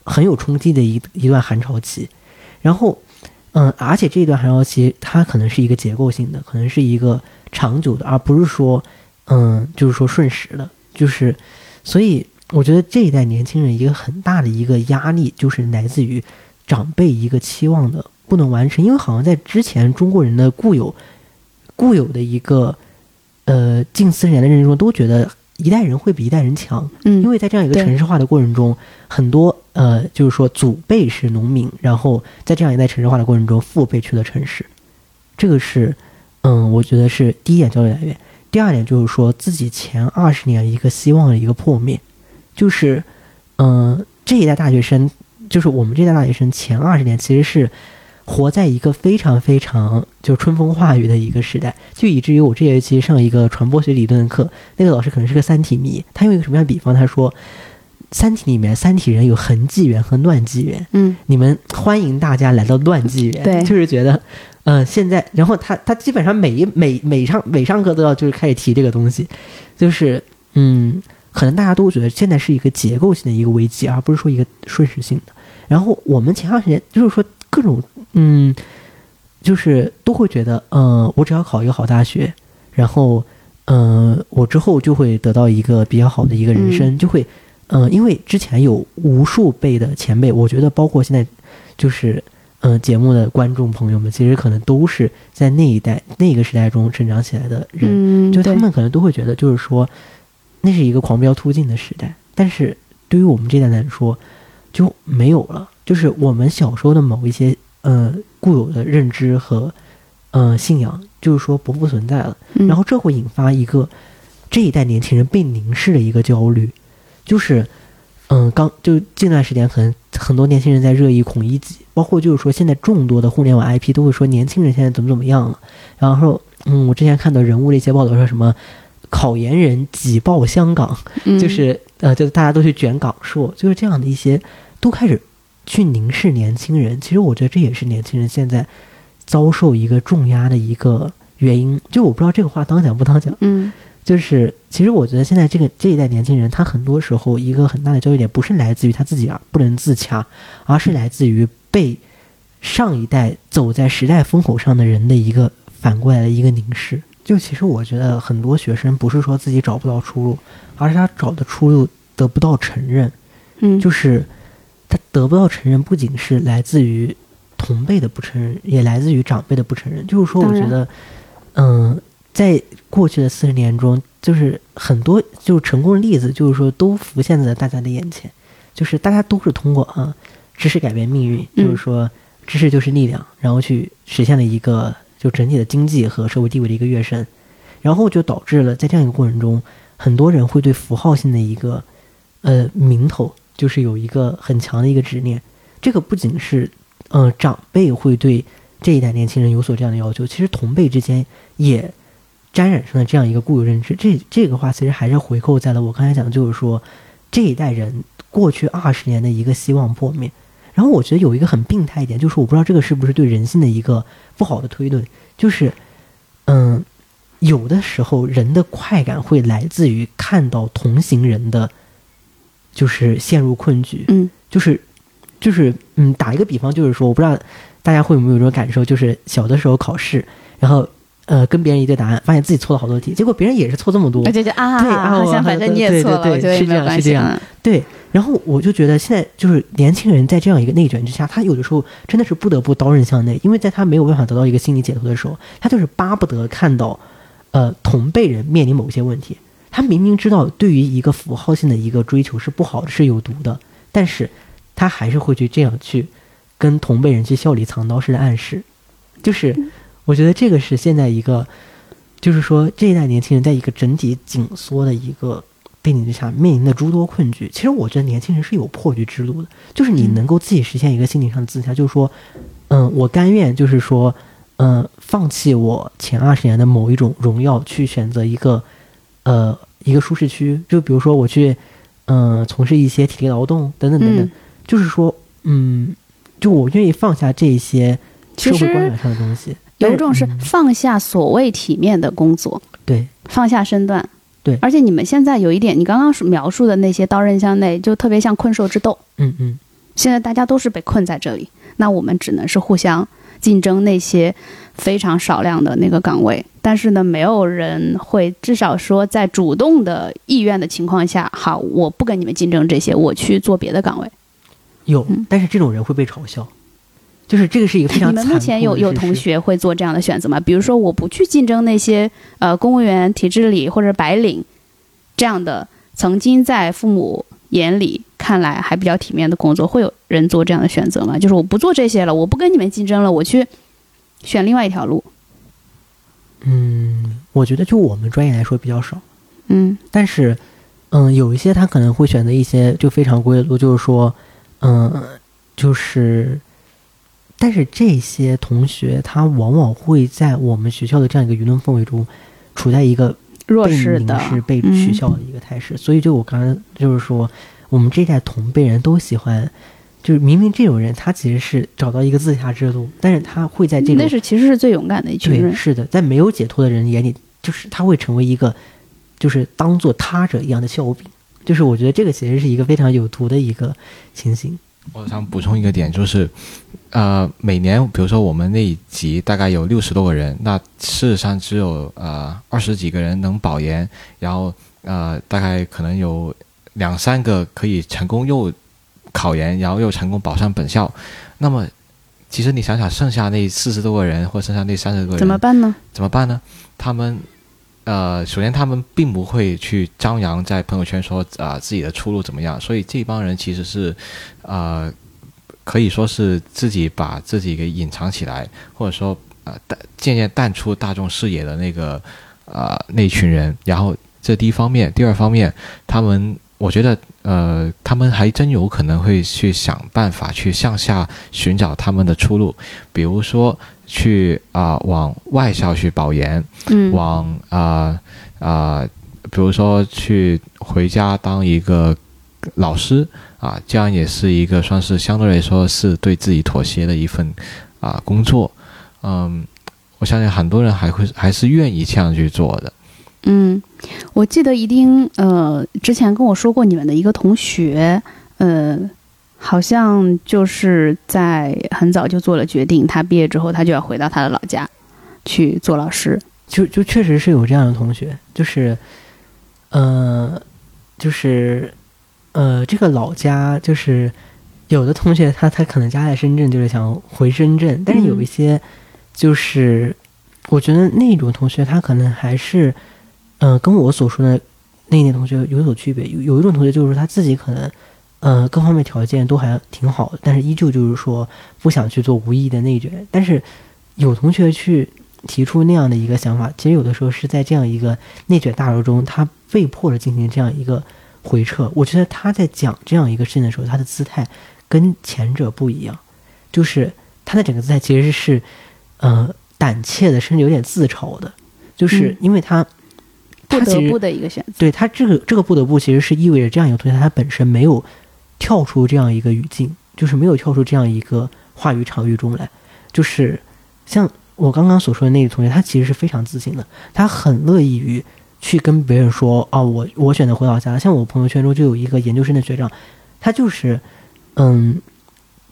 Speaker 3: 很有冲击的一一段寒潮期。然后，嗯，而且这一段寒潮期它可能是一个结构性的，可能是一个长久的，而不是说，嗯，就是说瞬时的，就是，所以我觉得这一代年轻人一个很大的一个压力，就是来自于长辈一个期望的不能完成，因为好像在之前中国人的固有固有的一个呃近四十年的认知中，都觉得一代人会比一代人强，
Speaker 2: 嗯，
Speaker 3: 因为在这样一个城市化的过程中，很多呃，就是说祖辈是农民，然后在这样一代城市化的过程中，父辈去了城市，这个是嗯，我觉得是第一点焦虑来源。第二点就是说自己前二十年一个希望的一个破灭，就是嗯，这一代大学生，就是我们这代大学生前二十年其实是活在一个非常非常就春风化雨的一个时代，就以至于我这学期上一个传播学理论的课，那个老师可能是个三体迷，他用一个什么样的比方？他说，三体里面三体人有痕纪元和乱纪元，
Speaker 2: 嗯
Speaker 3: 你们欢迎大家来到乱纪元，
Speaker 2: 对
Speaker 3: 就是觉得，嗯、现在，然后他他基本上每一每每上每上课都要就是开始提这个东西，就是嗯，可能大家都觉得现在是一个结构性的一个危机，而不是说一个瞬时性的。然后我们前段时间就是说各种嗯，就是都会觉得，嗯、我只要考一个好大学，然后嗯、呃我之后就会得到一个比较好的一个人生，就会。嗯、因为之前有无数辈的前辈，我觉得包括现在，就是嗯、呃节目的观众朋友们，其实可能都是在那一代那个时代中成长起来的人，
Speaker 2: 嗯，
Speaker 3: 就他们可能都会觉得，就是说，那是一个狂飙突进的时代。但是对于我们这代来说，就没有了。就是我们小时候的某一些呃固有的认知和呃信仰，就是说不复存在了。
Speaker 2: 嗯。
Speaker 3: 然后这会引发一个这一代年轻人被凝视的一个焦虑，就是嗯，刚就近段时间可能很多年轻人在热议孔乙己，包括就是说现在众多的互联网 IP 都会说年轻人现在怎么怎么样了，然后嗯，我之前看到人物的一些报道说什么考研人挤爆香港，
Speaker 2: 嗯。
Speaker 3: 就是呃，就大家都去卷港硕，就是这样的一些都开始去凝视年轻人。其实我觉得这也是年轻人现在遭受一个重压的一个原因。就我不知道这个话当讲不当讲，
Speaker 2: 嗯
Speaker 3: 就是其实我觉得现在这个这一代年轻人，他很多时候一个很大的焦虑点，不是来自于他自己啊不能自洽，而是来自于被上一代走在时代风口上的人的一个反过来的一个凝视。就其实我觉得很多学生不是说自己找不到出路，而是他找的出路得不到承认。
Speaker 2: 嗯，
Speaker 3: 就是他得不到承认，不仅是来自于同辈的不承认，也来自于长辈的不承认。就是说，我觉得，嗯、在过去的四十年中，就是很多就是成功的例子，就是说都浮现在大家的眼前，就是大家都是通过啊知识改变命运，
Speaker 2: 嗯
Speaker 3: 就是说知识就是力量，然后去实现了一个就整体的经济和社会地位的一个跃升。然后就导致了在这样一个过程中，很多人会对符号性的一个呃名头，就是有一个很强的一个执念。这个不仅是呃长辈会对这一代年轻人有所这样的要求，其实同辈之间也沾染上了这样一个固有认知。这这个话其实还是回扣在了我刚才讲，就是说这一代人过去二十年的一个希望破灭。然后我觉得有一个很病态一点，就是我不知道这个是不是对人性的一个不好的推论，就是嗯，有的时候人的快感会来自于看到同行人的，就是陷入困局，
Speaker 2: 嗯，
Speaker 3: 就是就是嗯，打一个比方，就是说，我不知道大家会有没有这种感受，就是小的时候考试，然后呃跟别人一对答案，发现自己错了好多题，结果别人也是错这么多，
Speaker 2: 对对啊，
Speaker 3: 对啊
Speaker 2: 好像反正你也错了，
Speaker 3: 对对对是这样是这样对。然后我就觉得现在就是年轻人在这样一个内卷之下，他有的时候真的是不得不刀刃向内，因为在他没有办法得到一个心理解脱的时候，他就是巴不得看到，呃，同辈人面临某些问题。他明明知道对于一个符号性的一个追求是不好的，是有毒的，但是他还是会去这样去跟同辈人去笑里藏刀式的暗示。就是我觉得这个是现在一个，就是说这一代年轻人在一个整体紧缩的一个。背景之下面临的诸多困局，其实我觉得年轻人是有破局之路的，就是你能够自己实现一个心理上的自洽，就是说，嗯，我甘愿，就是说，嗯，放弃我前二十年的某一种荣耀，去选择一个，呃，一个舒适区，就比如说我去，嗯，从事一些体力劳动等等等等，就是说，嗯，就我愿意放下这些社会观感上的东西，
Speaker 2: 有一种是放下所谓体面的工作，
Speaker 3: 对，
Speaker 2: 放下身段。
Speaker 3: 对，
Speaker 2: 而且你们现在有一点，你刚刚描述的那些刀刃向内，就特别像困兽之斗。
Speaker 3: 嗯嗯。
Speaker 2: 现在大家都是被困在这里，那我们只能是互相竞争那些非常少量的那个岗位。但是呢，没有人会至少说在主动的意愿的情况下，好，我不跟你们竞争这些，我去做别的岗位。
Speaker 3: 有，但是这种人会被嘲笑。就是这个是一个非常。
Speaker 2: 你们目前有有同学会做这样的选择吗？比如说，我不去竞争那些呃公务员体制里或者白领这样的曾经在父母眼里看来还比较体面的工作，会有人做这样的选择吗？就是我不做这些了，我不跟你们竞争了，我去选另外一条路。
Speaker 3: 嗯，我觉得就我们专业来说比较少。
Speaker 2: 嗯，
Speaker 3: 但是嗯，有一些他可能会选择一些就非常规的路，就是说嗯，就是。但是这些同学，他往往会在我们学校的这样一个舆论氛围中，处在一个
Speaker 2: 弱势的、是
Speaker 3: 被取笑的一个态势。所以，就我刚刚就是说，我们这代同辈人都喜欢，就是明明这种人，他其实是找到一个自洽之路，但是他会在这个
Speaker 2: 那是其实是最勇敢的一群人。
Speaker 3: 是的，在没有解脱的人眼里，就是他会成为一个，就是当做他者一样的笑柄。就是我觉得这个其实是一个非常有毒的一个情形。
Speaker 4: 我想补充一个点，就是，呃，每年比如说我们那一级大概有六十多个人，那事实上只有呃二十几个人能保研，然后呃大概可能有两三个可以成功又考研，然后又成功保上本校。那么，其实你想想，剩下那四十多个人或剩下那三十个人
Speaker 2: 怎么办呢？
Speaker 4: 怎么办呢？他们。呃，首先他们并不会去张扬在朋友圈说啊自己的出路怎么样，所以这帮人其实是，呃，可以说是自己把自己给隐藏起来，或者说呃淡渐渐淡出大众视野的那个呃那群人。然后这第一方面，第二方面，他们我觉得呃他们还真有可能会去想办法去向下寻找他们的出路，比如说。去啊，往外校去保研，
Speaker 2: 嗯，
Speaker 4: 往啊啊，比如说去回家当一个老师啊，这样也是一个算是相对来说是对自己妥协的一份啊工作，嗯，我相信很多人还会还是愿意这样去做的。
Speaker 2: 嗯，我记得一定呃，之前跟我说过你们的一个同学，呃。好像就是在很早就做了决定，他毕业之后他就要回到他的老家去做老师。
Speaker 3: 就就确实是有这样的同学，就是，呃，就是呃，这个老家就是有的同学他他可能家在深圳，就是想回深圳，但是有一些就是我觉得那种同学他可能还是嗯跟我所说的那一点同学有所区别。有有一种同学就是他自己可能。呃，各方面条件都还挺好的，但是依旧就是说不想去做无意义的内卷。但是有同学去提出那样的一个想法，其实有的时候是在这样一个内卷大流中，他被迫的进行这样一个回撤。我觉得他在讲这样一个事情的时候，他的姿态跟前者不一样，就是他的整个姿态其实是，呃，胆怯的，甚至有点自嘲的，就是
Speaker 2: 嗯
Speaker 3: 因为他。
Speaker 2: 不得不的一个选择。
Speaker 3: 对他这个这个不得不其实是意味着这样一个同学，他本身没有跳出这样一个语境，就是没有跳出这样一个话语场域中来。就是像我刚刚所说的那个同学，他其实是非常自信的，他很乐意于去跟别人说啊，我我选择回老家。像我朋友圈中就有一个研究生的学长，他就是嗯，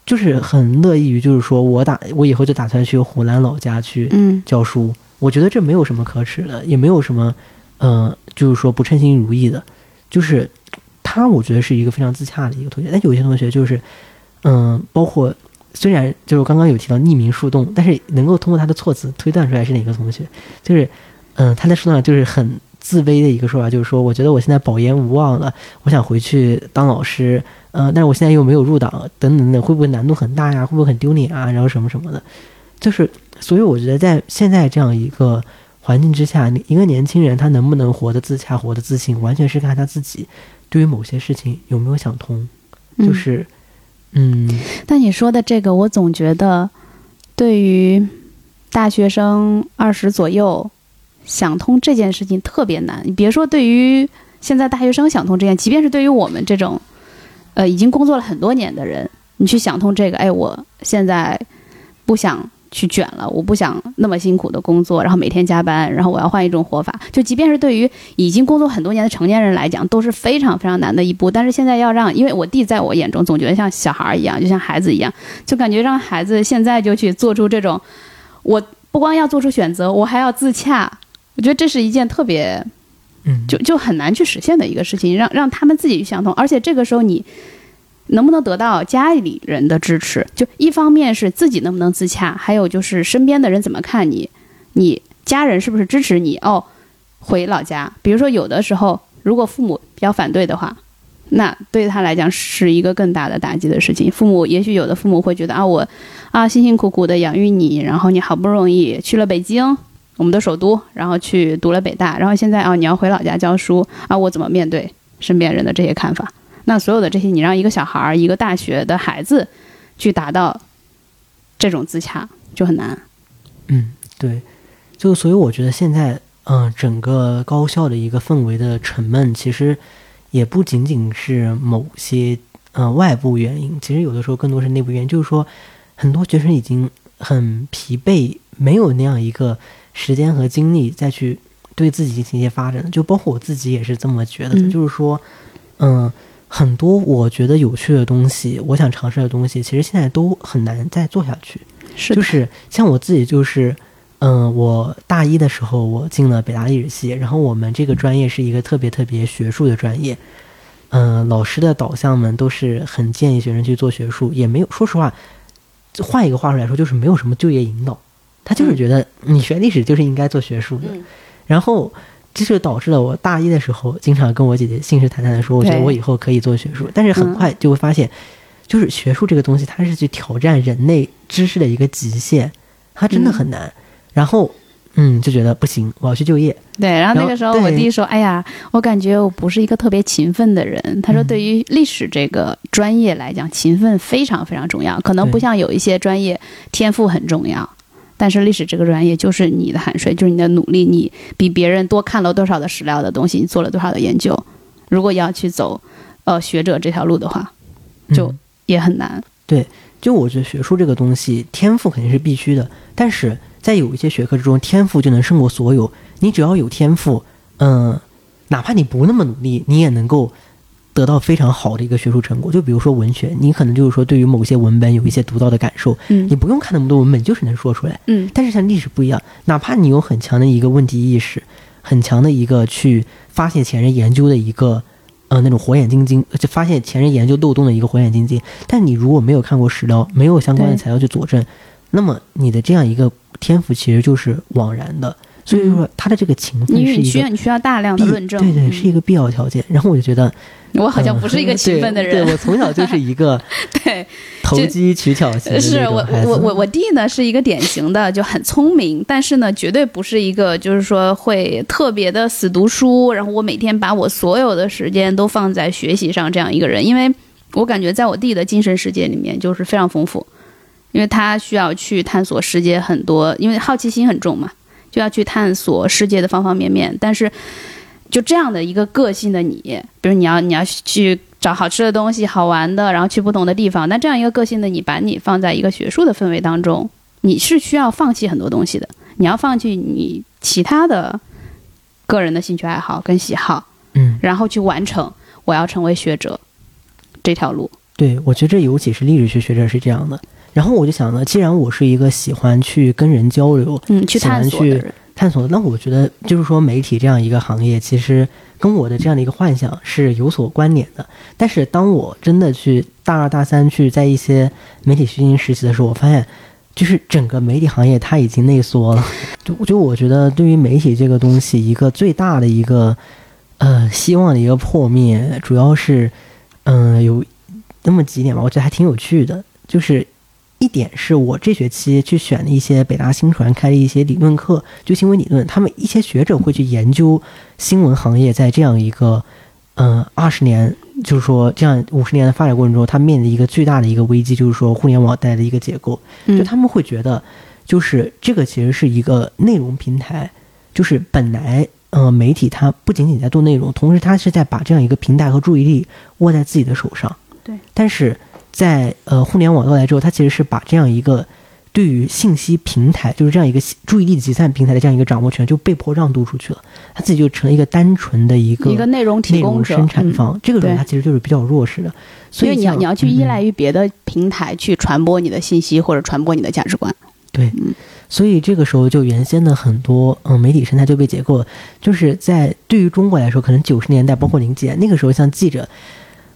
Speaker 3: 就是很乐意于就是说我打我以后就打算去湖南老家去
Speaker 2: 嗯
Speaker 3: 教书，我觉得这没有什么可耻的，也没有什么，呃，就是说不称心如意的，就是他，我觉得是一个非常自洽的一个同学。但有些同学就是，嗯、包括虽然就是刚刚有提到匿名树洞，但是能够通过他的措辞推断出来是哪个同学，就是，嗯、他在树洞上就是很自卑的一个说法，就是说，我觉得我现在保研无望了，我想回去当老师，呃，但是我现在又没有入党，等等等，会不会难度很大呀？会不会很丢脸啊？然后什么什么的，就是，所以我觉得在现在这样一个环境之下，你一个年轻人他能不能活得自洽、活得自信，完全是看他自己对于某些事情有没有想通。就
Speaker 2: 嗯
Speaker 3: 是，嗯
Speaker 2: 但你说的这个，我总觉得对于大学生二十左右想通这件事情特别难。你别说对于现在大学生想通这件，即便是对于我们这种呃已经工作了很多年的人，你去想通这个，哎，我现在不想去卷了，我不想那么辛苦的工作，然后每天加班，然后我要换一种活法。就即便是对于已经工作很多年的成年人来讲，都是非常非常难的一步。但是现在要让，因为我弟在我眼中总觉得像小孩儿一样，就像孩子一样，就感觉让孩子现在就去做出这种，我不光要做出选择，我还要自洽。我觉得这是一件特别
Speaker 3: 嗯，
Speaker 2: 就就很难去实现的一个事情，让让他们自己去想通。而且这个时候你能不能得到家里人的支持？就一方面是自己能不能自洽，还有就是身边的人怎么看你，你家人是不是支持你？哦，回老家，比如说有的时候如果父母比较反对的话。那对他来讲是一个更大的打击的事情。父母也许有的父母会觉得啊，我啊辛辛苦苦的养育你，然后你好不容易去了北京，我们的首都，然后去读了北大，然后现在啊你要回老家教书啊，我怎么面对身边人的这些看法？那所有的这些，你让一个小孩儿，一个大学的孩子去达到这种自洽就很难。
Speaker 3: 嗯，对，就所以我觉得现在，嗯、整个高校的一个氛围的沉闷，其实也不仅仅是某些呃外部原因，其实有的时候更多是内部原因。就是说，很多学生已经很疲惫，没有那样一个时间和精力再去对自己进行一些发展。就包括我自己也是这么觉得的，
Speaker 2: 嗯
Speaker 3: 就是说，嗯、很多我觉得有趣的东西，我想尝试的东西，其实现在都很难再做下去。
Speaker 2: 是，
Speaker 3: 就是像我自己，就是，嗯、我大一的时候我进了北大历史系，然后我们这个专业是一个特别特别学术的专业，嗯、老师的导向们都是很建议学生去做学术，也没有，说实话，换一个话说来说，就是没有什么就业引导，他就是觉得你学历史就是应该做学术的，
Speaker 2: 嗯
Speaker 3: 然后。这就导致了我大一的时候，经常跟我姐姐信誓旦旦的说，我觉得我以后可以做学术，但是很
Speaker 2: 嗯
Speaker 3: 快就会发现，就是学术这个东西，它是去挑战人类知识的一个极限，它真的很难。然后，嗯，就觉得不行，我要去就业。
Speaker 2: 对，然后那个时候我弟说：“哎呀，我感觉我不是一个特别勤奋的人。”他说：“
Speaker 3: 嗯
Speaker 2: 对于历史这个专业来讲，勤奋非常非常重要，可能不像有一些专业天赋很重要。”但是历史这个专业就是你的汗水，就是你的努力，你比别人多看了多少的史料的东西，你做了多少的研究。如果要去走，呃，学者这条路的话，就
Speaker 3: 嗯
Speaker 2: 也很难。
Speaker 3: 对就我觉得学术这个东西，天赋肯定是必须的，但是在有一些学科之中，天赋就能胜过所有。你只要有天赋，嗯、哪怕你不那么努力，你也能够得到非常好的一个学术成果。就比如说文学，你可能就是说对于某些文本有一些独到的感受，
Speaker 2: 嗯
Speaker 3: 你不用看那么多文本，就是能说出来。
Speaker 2: 嗯
Speaker 3: 但是像历史不一样，哪怕你有很强的一个问题意识，很强的一个去发现前人研究的一个呃那种火眼金睛，就发现前人研究漏洞的一个火眼金睛，但你如果没有看过史料，没有相关的材料去佐证，那么你的这样一个天赋其实就是枉然的。所以说他的这个勤奋
Speaker 2: 因为
Speaker 3: 是一个
Speaker 2: 你需要你需要大量的论证，
Speaker 3: 对对，
Speaker 2: 嗯。
Speaker 3: 是一个必要条件。然后我就觉得，<laughs>
Speaker 2: 我好像不是一个
Speaker 3: 嗯
Speaker 2: 勤奋的人，
Speaker 3: 对对我从小就是一个 <laughs>
Speaker 2: 对，
Speaker 3: 投机取巧型的
Speaker 2: 是我。我我我弟呢是一个典型的就很聪明，但是呢绝对不是一个就是说会特别的死读书，然后我每天把我所有的时间都放在学习上这样一个人，因为我感觉在我弟的精神世界里面就是非常丰富，因为他需要去探索世界很多，因为好奇心很重嘛，就要去探索世界的方方面面，但是。就这样的一个个性的你，比如你要你要去找好吃的东西、好玩的，然后去不同的地方。那这样一个个性的你，把你放在一个学术的氛围当中，你是需要放弃很多东西的。你要放弃你其他的个人的兴趣爱好跟喜好，
Speaker 3: 嗯，
Speaker 2: 然后去完成我要成为学者这条路。
Speaker 3: 对，我觉得这尤其是历史学学者是这样的。然后我就想呢，既然我是一个喜欢去跟人交流、
Speaker 2: 嗯，去
Speaker 3: 喜欢去
Speaker 2: 探索的人，
Speaker 3: 探索的，那我觉得就是说媒体这样一个行业，其实跟我的这样的一个幻想是有所关联的。但是当我真的去大二大三去在一些媒体学习实习的时候，我发现。就是整个媒体行业它已经内缩了，就就我觉得对于媒体这个东西，一个最大的一个呃希望的一个破灭，主要是嗯、呃有那么几点吧，我觉得还挺有趣的。就是一点是我这学期去选了一些北大新传开的一些理论课，就新闻理论，他们一些学者会去研究新闻行业在这样一个嗯二十年，就是说这样五十年的发展过程中，它面临一个最大的一个危机，就是说互联网带来的一个结构。就
Speaker 2: 嗯
Speaker 3: 他们会觉得，就是这个其实是一个内容平台，就是本来呃媒体它不仅仅在做内容，同时它是在把这样一个平台和注意力握在自己的手上。
Speaker 2: 对，
Speaker 3: 但是在呃互联网到来之后，它其实是把这样一个对于信息平台，就是这样一个注意力集散平台的这样一个掌握权，就被迫让渡出去了，它自己就成了一个单纯的一个
Speaker 2: 一个内容提供者，
Speaker 3: 内容生产
Speaker 2: 嗯
Speaker 3: 方。这个时候
Speaker 2: 对
Speaker 3: 它其实就是比较弱势的，所以
Speaker 2: 你要你要去依赖
Speaker 3: 嗯
Speaker 2: 于别的平台去传播你的信息或者传播你的价值观。
Speaker 3: 对，所以这个时候就原先的很多嗯媒体生态就被解构了，就是在对于中国来说，可能九十年代包括零几年那个时候，像记者，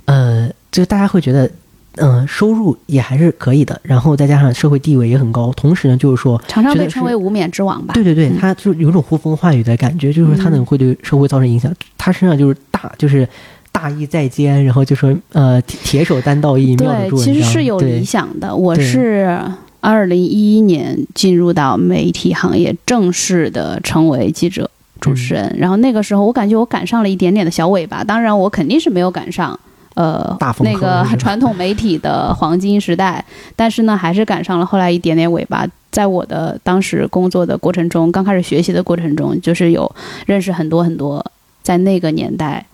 Speaker 3: 呃，就大家会觉得。嗯，收入也还是可以的，然后再加上社会地位也很高，同时呢，就是说，
Speaker 2: 常常被称为无冕之王吧？
Speaker 3: 对对对，
Speaker 2: 嗯
Speaker 3: 他就有种呼风唤雨的感觉，就是说他能会对社会造成影响。他身上就是大，就是大义在肩，然后就说呃铁铁手担道义，
Speaker 2: 对，
Speaker 3: 住。
Speaker 2: 其实是有
Speaker 3: 对
Speaker 2: 理想的。我是二零一一年进入到媒体行业，正式的成为记者、主持人。然后那个时候，我感觉我赶上了一点点的小尾巴。当然，我肯定是没有赶上。呃那个传统媒体的黄金时代，但是呢，还是赶上了后来一点点尾巴。在我的当时工作的过程中，刚开始学习的过程中，就是有认识很多很多在那个年代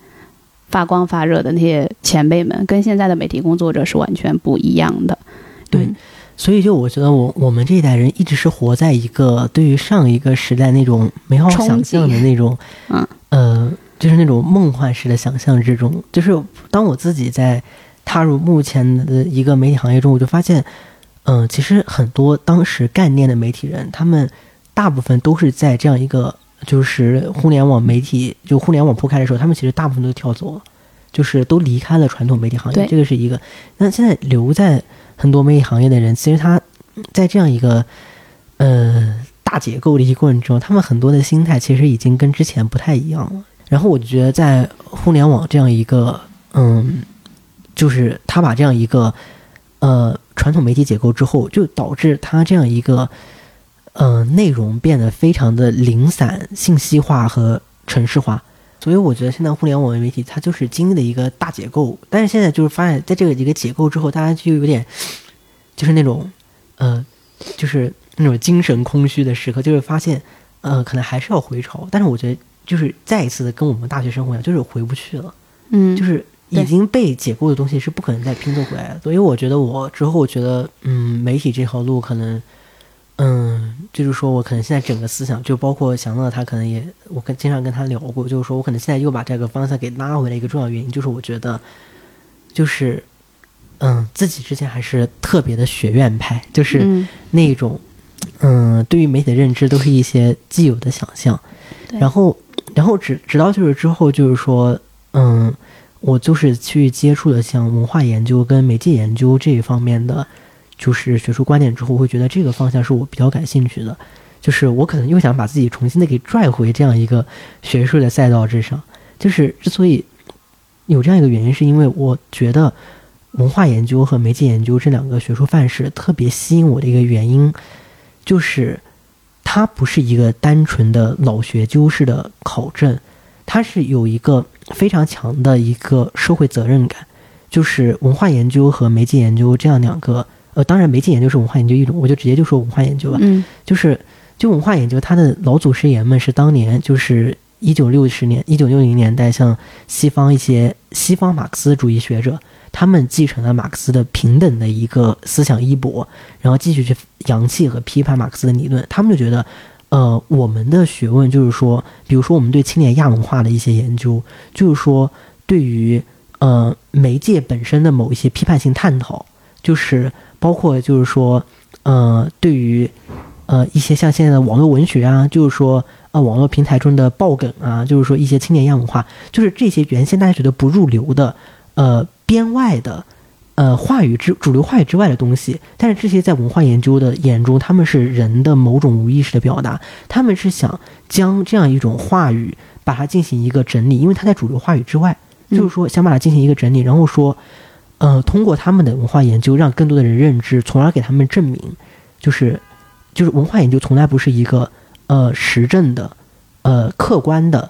Speaker 2: 发光发热的那些前辈们，跟现在的媒体工作者是完全不一样的。
Speaker 3: 对
Speaker 2: 嗯
Speaker 3: 所以就我觉得我我们这一代人一直是活在一个对于上一个时代那种美好想象的那种，<laughs>
Speaker 2: 嗯
Speaker 3: 呃，就是那种梦幻式的想象之中。就是当我自己在踏入目前的一个媒体行业中，我就发现，嗯、其实很多当时干练的媒体人，他们大部分都是在这样一个就是互联网媒体就互联网铺开的时候，他们其实大部分都跳走了。就是都离开了传统媒体行业，
Speaker 2: 对
Speaker 3: 这个是一个。那现在留在很多媒体行业的人，其实他在这样一个呃大结构的一个过程中，他们很多的心态其实已经跟之前不太一样了。然后我就觉得，在互联网这样一个嗯，就是他把这样一个呃传统媒体解构之后，就导致他这样一个呃内容变得非常的零散、信息化和城市化。所以我觉得现在互联网媒体它就是经历了一个大解构，但是现在就是发现，在这个一个解构之后，大家就有点就是那种呃，就是那种精神空虚的时刻，就是发现呃，可能还是要回潮，但是我觉得就是再一次的跟我们大学生活一样，就是回不去了，
Speaker 2: 嗯，
Speaker 3: 就是已经被解构的东西是不可能再拼凑回来的。所以我觉得我之后我觉得，嗯，媒体这条路可能。嗯，就是说我可能现在整个思想，就包括祥乐他可能也，我跟经常跟他聊过，就是说我可能现在又把这个方向给拉回来，一个重要原因就是我觉得，就是，嗯，自己之前还是特别的学院派，就是
Speaker 2: 嗯
Speaker 3: 那种，嗯，对于媒体的认知都是一些既有的想象，然后，然后直直到就是之后就是说，嗯，我就是去接触了像文化研究跟媒介研究这一方面的。就是学术观点之后，会觉得这个方向是我比较感兴趣的。就是我可能又想把自己重新的给拽回这样一个学术的赛道之上。就是之所以有这样一个原因，是因为我觉得文化研究和媒介研究这两个学术范式特别吸引我的一个原因，就是它不是一个单纯的老学究式的考证，它是有一个非常强的一个社会责任感。就是文化研究和媒介研究这样两个，呃，当然媒介研究是文化研究一种，我就直接就说文化研究吧。
Speaker 2: 嗯
Speaker 3: 就是就文化研究，它的老祖师爷们是当年就是一九六十年、一九六零年代，像西方一些西方马克思主义学者，他们继承了马克思的平等的一个思想衣钵，然后继续去扬弃和批判马克思的理论。他们就觉得，呃，我们的学问就是说，比如说我们对青年亚文化的一些研究，就是说对于呃媒介本身的某一些批判性探讨，就是包括就是说，呃，对于呃一些像现在的网络文学啊，就是说呃网络平台中的爆梗啊，就是说一些青年亚文化，就是这些原先大家觉得不入流的呃编外的。呃，话语之主流话语之外的东西，但是这些在文化研究的眼中，他们是人的某种无意识的表达，他们是想将这样一种话语把它进行一个整理，因为它在主流话语之外，
Speaker 2: 嗯
Speaker 3: 就是说想把它进行一个整理，然后说，呃，通过他们的文化研究，让更多的人认知，从而给他们证明，就是就是文化研究从来不是一个呃实证的，呃客观的，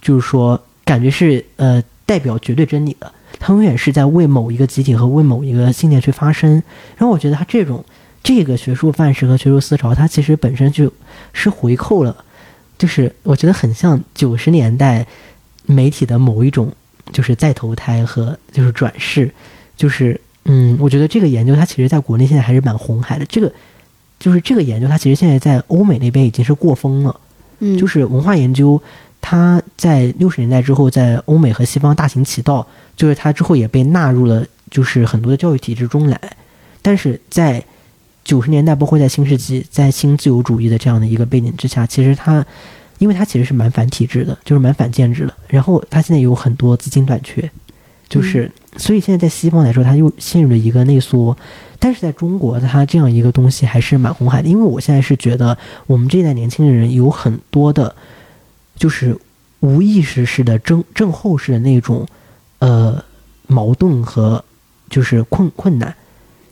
Speaker 3: 就是说感觉是呃代表绝对真理的，它永远是在为某一个集体和为某一个信念去发声。然后我觉得他这种这个学术范式和学术思潮，它其实本身就是回扣了，就是我觉得很像九十年代媒体的某一种就是再投胎和就是转世，就是嗯，我觉得这个研究它其实在国内现在还是蛮红海的。这个就是这个研究，它其实现在在欧美那边已经是过风了。
Speaker 2: 嗯，
Speaker 3: 就是文化研究，它在六十年代之后，在欧美和西方大行其道，就是它之后也被纳入了就是很多的教育体制中来。但是在九十年代，包括在新世纪，在新自由主义的这样的一个背景之下，其实它，因为它其实是蛮反体制的，就是蛮反建制的。然后它现在有很多资金短缺，就是、所以现在在西方来说，它又陷入了一个内缩。但是在中国，它这样一个东西还是蛮红海的，因为我现在是觉得我们这一代年轻人有很多的，就是无意识式的症症候式的那种呃矛盾和就是困困难，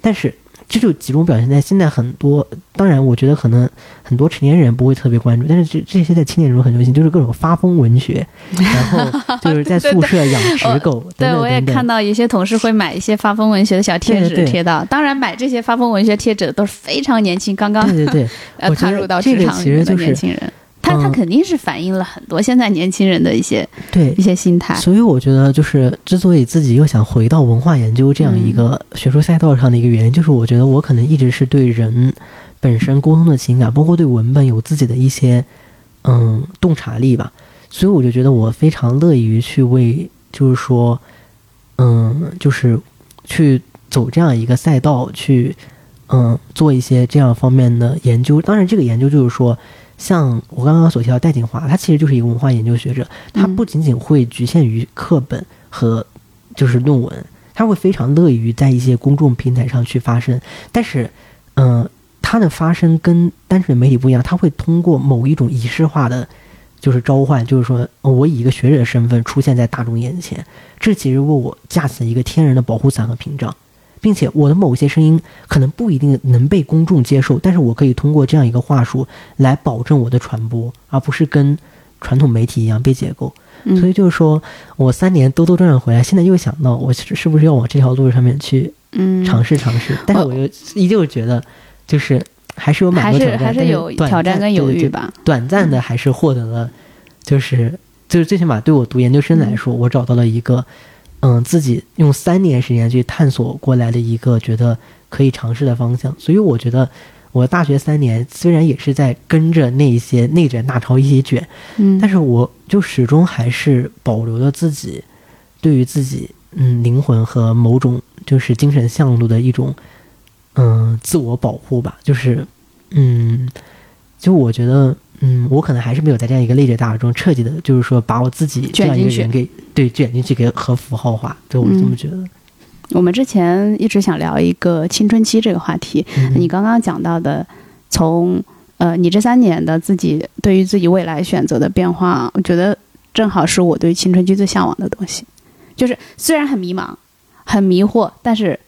Speaker 3: 但是这就集中表现在现在很多，当然我觉得可能很多成年人不会特别关注，但是这这些在青年人中很流行，就是各种发疯文学，<laughs> 然后就是在宿舍养纸狗
Speaker 2: 对，我也看到一些同事会买一些发疯文学的小贴纸贴到。当然，买这些发疯文学贴纸的都是非常年轻，刚刚
Speaker 3: 对对对，<laughs>
Speaker 2: 踏入到职
Speaker 3: 这个
Speaker 2: 场的年轻人。他他
Speaker 3: 嗯
Speaker 2: 肯定是反映了很多现在年轻人的一些
Speaker 3: 对
Speaker 2: 一些心态。
Speaker 3: 所以我觉得，就是之所以自己又想回到文化研究这样一个学术赛道上的一个原因，就是我觉得我可能一直是对人本身沟通的情感，包括对文本有自己的一些嗯洞察力吧。所以我就觉得我非常乐于去为，就是说，嗯，就是去走这样一个赛道，去嗯做一些这样方面的研究。当然，这个研究就是说。像我刚刚所提到戴锦华，他其实就是一个文化研究学者，他
Speaker 2: 嗯
Speaker 3: 不仅仅会局限于课本和就是论文，他会非常乐于在一些公众平台上去发声。但是，嗯、他的发声跟单纯的媒体不一样，他会通过某一种仪式化的，就是召唤，就是说呃我以一个学者的身份出现在大众眼前，这其实为我架起了一个天然的保护伞和屏障。并且我的某些声音可能不一定能被公众接受，但是我可以通过这样一个话术来保证我的传播，而不是跟传统媒体一样被解构。
Speaker 2: 嗯。
Speaker 3: 所以就是说我三年兜兜转转回来，现在又想到我是是不是要往这条路上面去
Speaker 2: 嗯，
Speaker 3: 尝试尝试，但是我又依旧觉得就是还是有蛮多挑战，但
Speaker 2: 还是有
Speaker 3: 短暂
Speaker 2: 挑战跟犹豫吧。
Speaker 3: 短暂的还是获得了，就是就是最起码对我读研究生来说，我找到了一个嗯自己用三年时间去探索过来的一个觉得可以尝试的方向。所以我觉得我大学三年虽然也是在跟着那一些内卷大潮一起卷，
Speaker 2: 嗯，
Speaker 3: 但是我就始终还是保留了自己对于自己嗯灵魂和某种就是精神向度的一种嗯自我保护吧，就是嗯，就我觉得嗯，我可能还是没有在这样一个内卷大潮中彻底的，就是说把我自己这样一个人给对卷进去给和符号化，对我是这么觉得。
Speaker 2: 我们之前一直想聊一个青春期这个话题，
Speaker 3: 嗯
Speaker 2: 你刚刚讲到的，从呃，你这三年的自己对于自己未来选择的变化，我觉得正好是我对青春期最向往的东西。就是虽然很迷茫、很迷惑，但是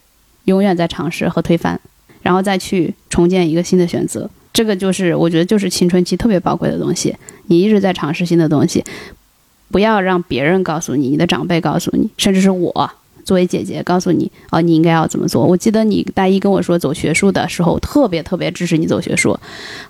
Speaker 2: 永远在尝试和推翻，然后再去重建一个新的选择。这个就是我觉得就是青春期特别宝贵的东西。你一直在尝试新的东西，不要让别人告诉你，你的长辈告诉你，甚至是我。作为姐姐，告诉你哦，你应该要怎么做。我记得你大一跟我说走学术的时候，特别特别支持你走学术。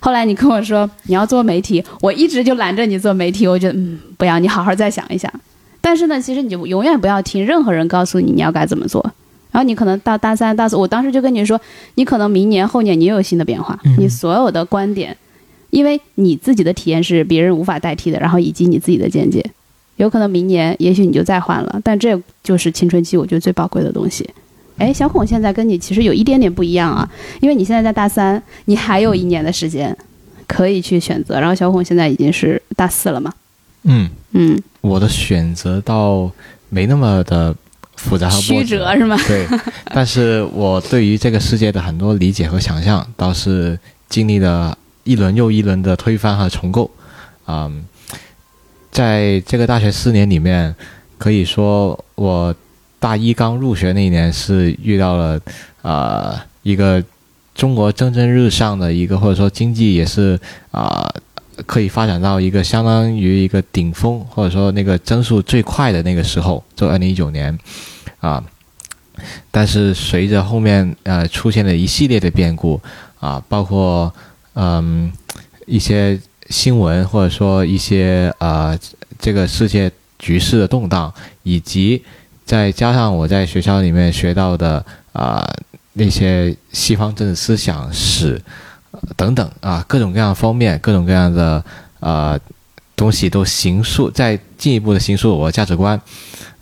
Speaker 2: 后来你跟我说你要做媒体，我一直就拦着你做媒体。我觉得嗯，不要，你好好再想一想。但是呢，其实你就永远不要听任何人告诉你你要该怎么做。然后你可能到大三、大四，我当时就跟你说，你可能明年、后年你又有新的变化。你所有的观点，因为你自己的体验是别人无法代替的，然后以及你自己的见解。有可能明年，也许你就再换了，但这就是青春期，我觉得最宝贵的东西。哎，小孔现在跟你其实有一点点不一样啊，因为你现在在大三，你还有一年的时间可以去选择，然后小孔现在已经是大四了嘛。
Speaker 4: 嗯
Speaker 2: 嗯，
Speaker 4: 我的选择倒没那么的复杂和
Speaker 2: 曲折是吗？
Speaker 4: 对，<laughs> 但是我对于这个世界的很多理解和想象，倒是经历了一轮又一轮的推翻和重构，嗯。在这个大学四年里面，可以说我大一刚入学那一年是遇到了啊一个中国蒸蒸日上的一个或者说经济也是啊可以发展到一个相当于一个顶峰或者说那个增速最快的那个时候，就二零一九年啊，但是随着后面呃出现了一系列的变故啊，包括嗯一些。新闻或者说一些呃这个世界局势的动荡，以及再加上我在学校里面学到的啊那些西方政治思想史等等啊各种各样方面各种各样的呃东西都形塑，在进一步的形塑我的价值观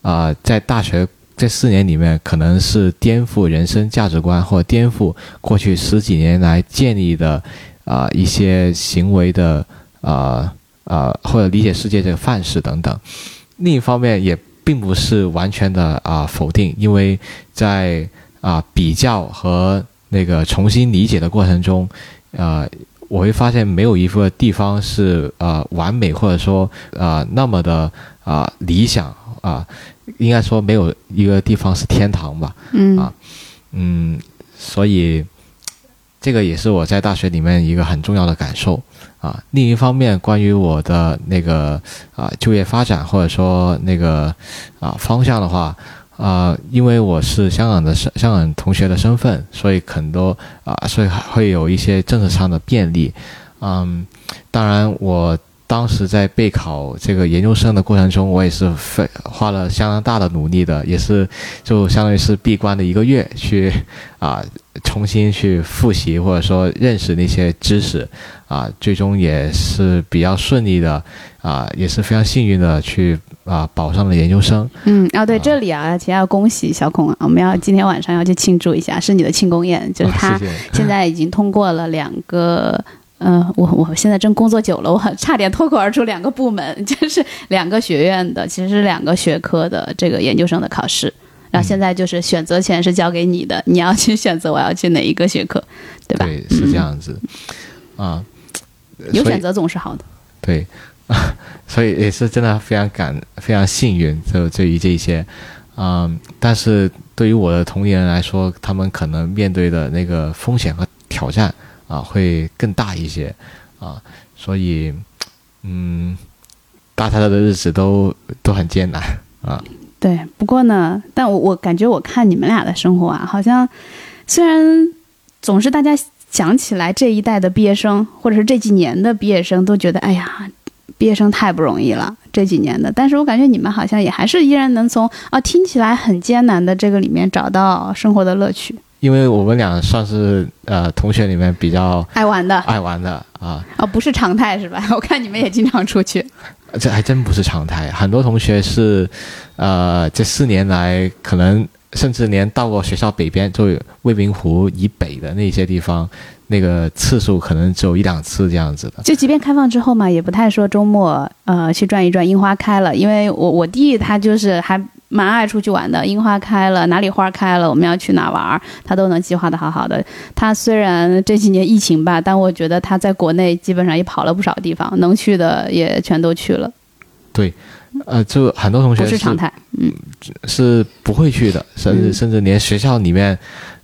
Speaker 4: 啊在大学这四年里面可能是颠覆人生价值观或颠覆过去十几年来建立的。啊，一些行为的啊啊，或者理解世界这个范式等等。另一方面，也并不是完全的啊否定，因为在啊比较和那个重新理解的过程中，啊，我会发现没有一个地方是啊完美，或者说啊那么的啊理想啊，应该说没有一个地方是天堂吧。
Speaker 2: 嗯
Speaker 4: 啊嗯，所以。这个也是我在大学里面一个很重要的感受啊。另一方面，关于我的那个啊就业发展或者说那个啊方向的话，啊，因为我是香港的香香港同学的身份，所以很多啊，所以会有一些政策上的便利。嗯，当然我。当时在备考这个研究生的过程中，我也是费花了相当大的努力的，也是就相当于是闭关的一个月去啊重新去复习或者说认识那些知识啊，最终也是比较顺利的啊，也是非常幸运的去啊保上了研究生。
Speaker 2: 嗯，啊对，这里啊，其实要恭喜小孔啊，我们要今天晚上要去庆祝一下，是你的庆功宴，就是他现在已经通过了两个。嗯，我我现在真工作久了，我差点脱口而出两个部门，就是两个学院的，其实是两个学科的这个研究生的考试。然后现在就是选择权是交给你的，你要去选择我要去哪一个学科，<laughs> 对吧？
Speaker 4: 对，是这样子。啊，
Speaker 2: 有选择总是好的。
Speaker 4: 对，<laughs> 所以也是真的非常感非常幸运，就对于这些，嗯，但是对于我的同龄人来说，他们可能面对的那个风险和挑战。啊，会更大一些，啊，所以，嗯，大家的日子都都很艰难啊。
Speaker 2: 对，不过呢，但我我感觉我看你们俩的生活啊，好像虽然总是大家想起来这一代的毕业生，或者是这几年的毕业生，都觉得哎呀，毕业生太不容易了，这几年的。但是我感觉你们好像也还是依然能从啊听起来很艰难的这个里面找到生活的乐趣。
Speaker 4: 因为我们俩算是呃同学里面比较
Speaker 2: 爱玩的，
Speaker 4: 爱玩的啊
Speaker 2: 啊不是常态是吧？<laughs> 我看你们也经常出去，
Speaker 4: 这还真不是常态。很多同学是，呃，这四年来可能甚至连到过学校北边，就未名湖以北的那些地方，那个次数可能只有一两次这样子的。
Speaker 2: 就即便开放之后嘛，也不太说周末呃去转一转樱花开了，因为我我弟他就是还。蛮爱出去玩的，樱花开了，哪里花开了，我们要去哪玩儿，他都能计划的好好的。他虽然这几年疫情吧，但我觉得他在国内基本上也跑了不少地方，能去的也全都去了，
Speaker 4: 对，呃，就很多同学
Speaker 2: 不是常态。嗯，
Speaker 4: 是不会去的，甚至
Speaker 2: 嗯
Speaker 4: 甚至连学校里面，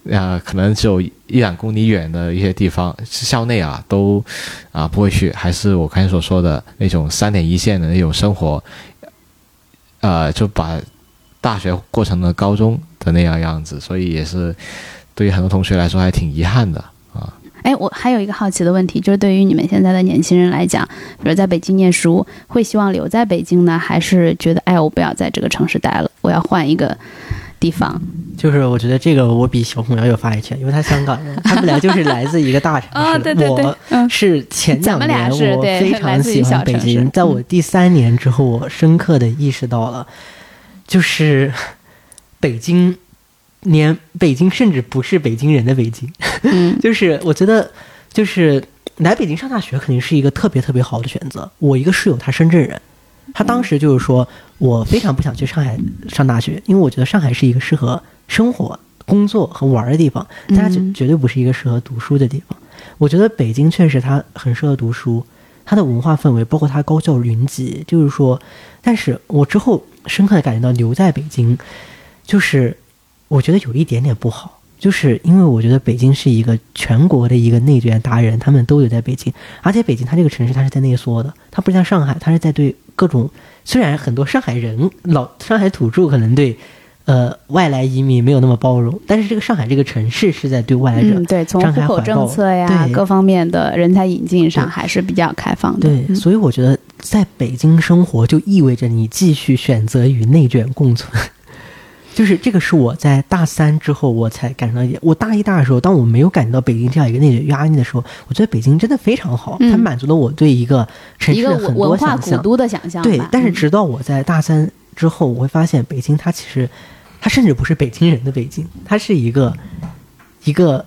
Speaker 4: 呃，可能只有一两公里远的一些地方，校内啊都啊不会去，还是我刚才所说的那种三点一线的那种生活，呃，就把大学过成了高中的那样样子，所以也是对于很多同学来说还挺遗憾的啊。
Speaker 2: 哎，我还有一个好奇的问题，就是对于你们现在的年轻人来讲，比如在北京念书，会希望留在北京呢，还是觉得哎，我不要在这个城市待了，我要换一个地方？
Speaker 3: 就是我觉得这个我比小红要有发言权，因为他香港人，他们俩就是来自一个大城市。<laughs>
Speaker 2: 啊对对对
Speaker 3: 我
Speaker 2: 嗯
Speaker 3: 是前两年我
Speaker 2: 是
Speaker 3: 非常喜欢北京，在我
Speaker 2: 嗯
Speaker 3: 第三年之后，我深刻的意识到了，就是北京，连北京甚至不是北京人的北京，
Speaker 2: 嗯 <laughs>
Speaker 3: 就是我觉得，就是来北京上大学肯定是一个特别特别好的选择。我一个室友他深圳人，他当时就是说我非常不想去上海上大学，因为我觉得上海是一个适合生活、工作和玩的地方，但它绝
Speaker 2: 嗯
Speaker 3: 绝对不是一个适合读书的地方。我觉得北京确实它很适合读书，它的文化氛围，包括它高校云集，就是说，但是我之后深刻的感觉到留在北京，就是我觉得有一点点不好，就是因为我觉得北京是一个全国的一个内卷达人，他们都有在北京，而且北京它这个城市它是在内缩的，它不像上海，它是在对各种虽然很多上海人老上海土著可能对。呃，外来移民没有那么包容，但是这个上海这个城市是在对外来者
Speaker 2: 嗯，对，从
Speaker 3: 张
Speaker 2: 户口政策呀各方面的人才引进上还是比较开放的。
Speaker 3: 对，
Speaker 2: 嗯
Speaker 3: 所以我觉得在北京生活就意味着你继续选择与内卷共存。<laughs> 就是这个是我在大三之后我才感受到一点。我大一大的时候，当我没有感觉到北京这样一个内卷压力的时候，我觉得北京真的非常好，
Speaker 2: 嗯
Speaker 3: 它满足了我对一个城市的很多
Speaker 2: 文文化古。都的想象。
Speaker 3: 对，但是
Speaker 2: 嗯
Speaker 3: 直到我在大三之后，我会发现北京它其实，它甚至不是北京人的北京，它是一个一个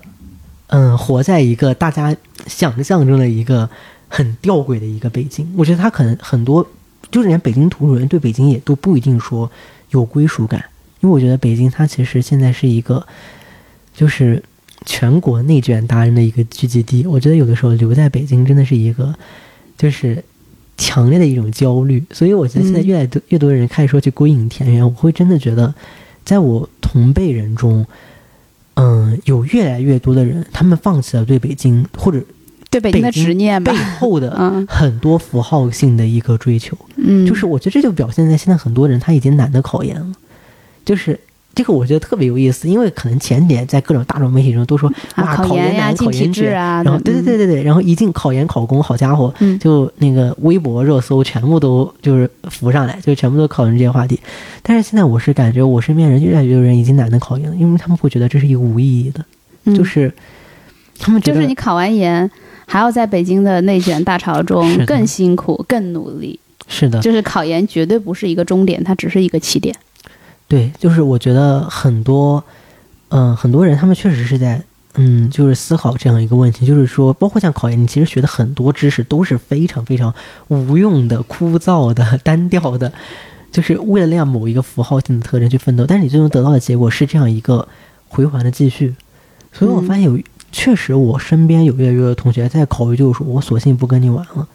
Speaker 3: 嗯，活在一个大家想象中的一个很吊诡的一个北京。我觉得它可能很多，就是连北京土著人对北京也都不一定说有归属感，因为我觉得北京它其实现在是一个就是全国内卷达人的一个聚集地。我觉得有的时候留在北京真的是一个就是强烈的一种焦虑，所以我觉得现在
Speaker 2: 嗯。
Speaker 3: 越来越多越多人开始说去归隐田园，我会真的觉得，在我同辈人中，嗯，有越来越多的人，他们放弃了对北京或者
Speaker 2: 对北京的执念吧。
Speaker 3: 背。后的 <laughs>
Speaker 2: 嗯。
Speaker 3: 很多符号性的一个追求。
Speaker 2: 嗯，
Speaker 3: 就是我觉得这就表现在现在很多人他已经懒得考研了，就是这个我觉得特别有意思，因为可能前年在各种大众媒体中都说
Speaker 2: 啊考研
Speaker 3: 难、
Speaker 2: 进体制
Speaker 3: 考研卷
Speaker 2: 啊
Speaker 3: 然后
Speaker 2: 对
Speaker 3: 对对对对对，然后一进考研考公，好家伙，
Speaker 2: 嗯
Speaker 3: 就那个微博热搜全部都就是浮上来，就全部都讨论这些话题。但是现在我是感觉我身边人越来越多人已经懒得考研了，因为他们会觉得这是一个无意义的，
Speaker 2: 嗯
Speaker 3: 就是 <laughs> 他们
Speaker 2: 就是你考完研，还要在北京的内卷大潮中更辛苦、更努力。
Speaker 3: 是的，
Speaker 2: 就是考研绝对不是一个终点，它只是一个起点。
Speaker 3: 对，就是我觉得很多，嗯、很多人他们确实是在，嗯，就是思考这样一个问题，就是说，包括像考研，你其实学的很多知识都是非常非常无用的、枯燥的、<laughs> 单调的，就是为了那样某一个符号性的特征去奋斗，但是你最终得到的结果是这样一个回环的继续。所以我发现有，确实我身边有越来越多的同学在考虑，就是说我索性不跟你玩了。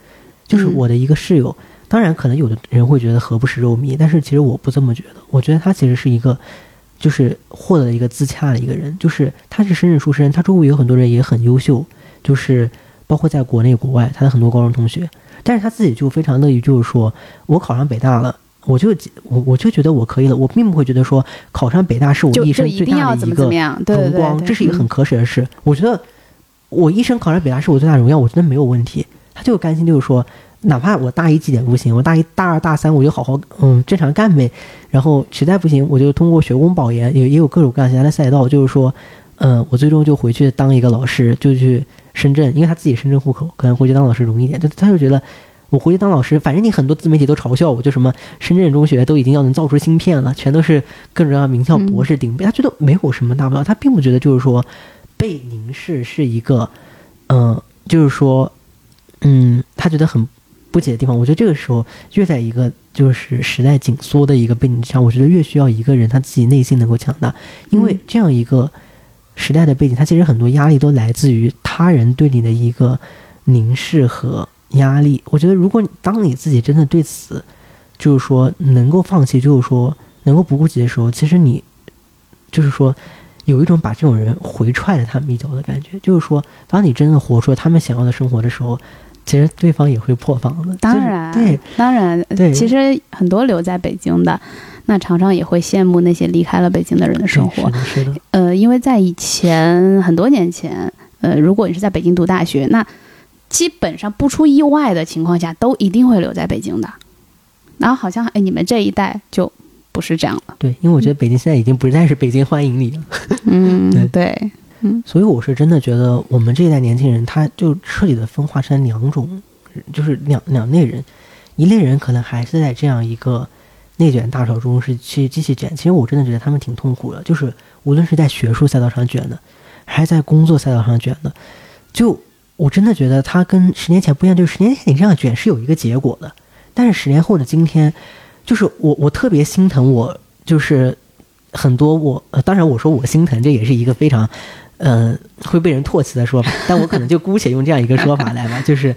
Speaker 3: 就是
Speaker 2: 嗯。
Speaker 3: 我的一个室友，当然可能有的人会觉得何不食肉糜，但是其实我不这么觉得。我觉得他其实是一个，就是获得一个自洽的一个人，就是他是深圳出身，他周围有很多人也很优秀，就是包括在国内国外，他的很多高中同学，但是他自己就非常乐意，就是说我考上北大了。我就我我就觉得我可以了，我并不会觉得说考上北大是我一生最大的一个荣光，这是一个很可耻的事。我觉得我一生考上北大是我最大荣耀，我觉得没有问题。他就甘心就是说，哪怕我大一绩点不行，我大一、大二、大三我就好好嗯正常干呗。然后实在不行，我就通过学工保研，也也有各种各样其他的赛道，就是说，嗯，我最终就回去当一个老师，就去深圳，因为他自己深圳户口，可能回去当老师容易一点。就他就觉得。我回去当老师，反正你很多自媒体都嘲笑我，就什么深圳中学都已经要能造出芯片了，全都是各种各样名校博士顶配，他觉得没有什么大不了，他并不觉得就是说被凝视是一个，嗯、就是说，嗯，他觉得很不解的地方。我觉得这个时候越在一个就是时代紧缩的一个背景之下，我觉得越需要一个人他自己内心能够强大，因为
Speaker 2: 嗯
Speaker 3: 这样一个时代的背景，它其实很多压力都来自于他人对你的一个凝视和压力。我觉得，如果当你自己真的对此就是说能够放弃，就是说能够不顾及的时候，其实你就是说有一种把这种人回踹了他们一脚的感觉。就是说，当你真的活出了他们想要的生活的时候，其实对方也会破防的。就是
Speaker 2: 当然，
Speaker 3: 对，
Speaker 2: 当然，
Speaker 3: 对
Speaker 2: 其实很多留在北京的，那常常也会羡慕那些离开了北京的人的生活
Speaker 3: 对。是的，是的，
Speaker 2: 呃，因为在以前很多年前，呃，如果你是在北京读大学，那基本上不出意外的情况下，都一定会留在北京的。然后好像哎，你们这一代就不是这样了。
Speaker 3: 对，因为我觉得北京现在已经不再是北京欢迎你了。
Speaker 2: 嗯，
Speaker 3: 对 <laughs>
Speaker 2: 对，
Speaker 3: 所以我是真的觉得，我们这一代年轻人，他就彻底的分化成两种，就是两两类人。一类人可能还是在这样一个内卷大潮中是去继续卷。其实我真的觉得他们挺痛苦的，就是无论是在学术赛道上卷的，还是在工作赛道上卷的，就我真的觉得他跟十年前不一样。就是十年前你这样卷是有一个结果的，但是十年后的今天，就是我我特别心疼我，就是很多我呃，当然我说我心疼，这也是一个非常。呃，会被人唾弃的说法，但我可能就姑且用这样一个说法来吧，就是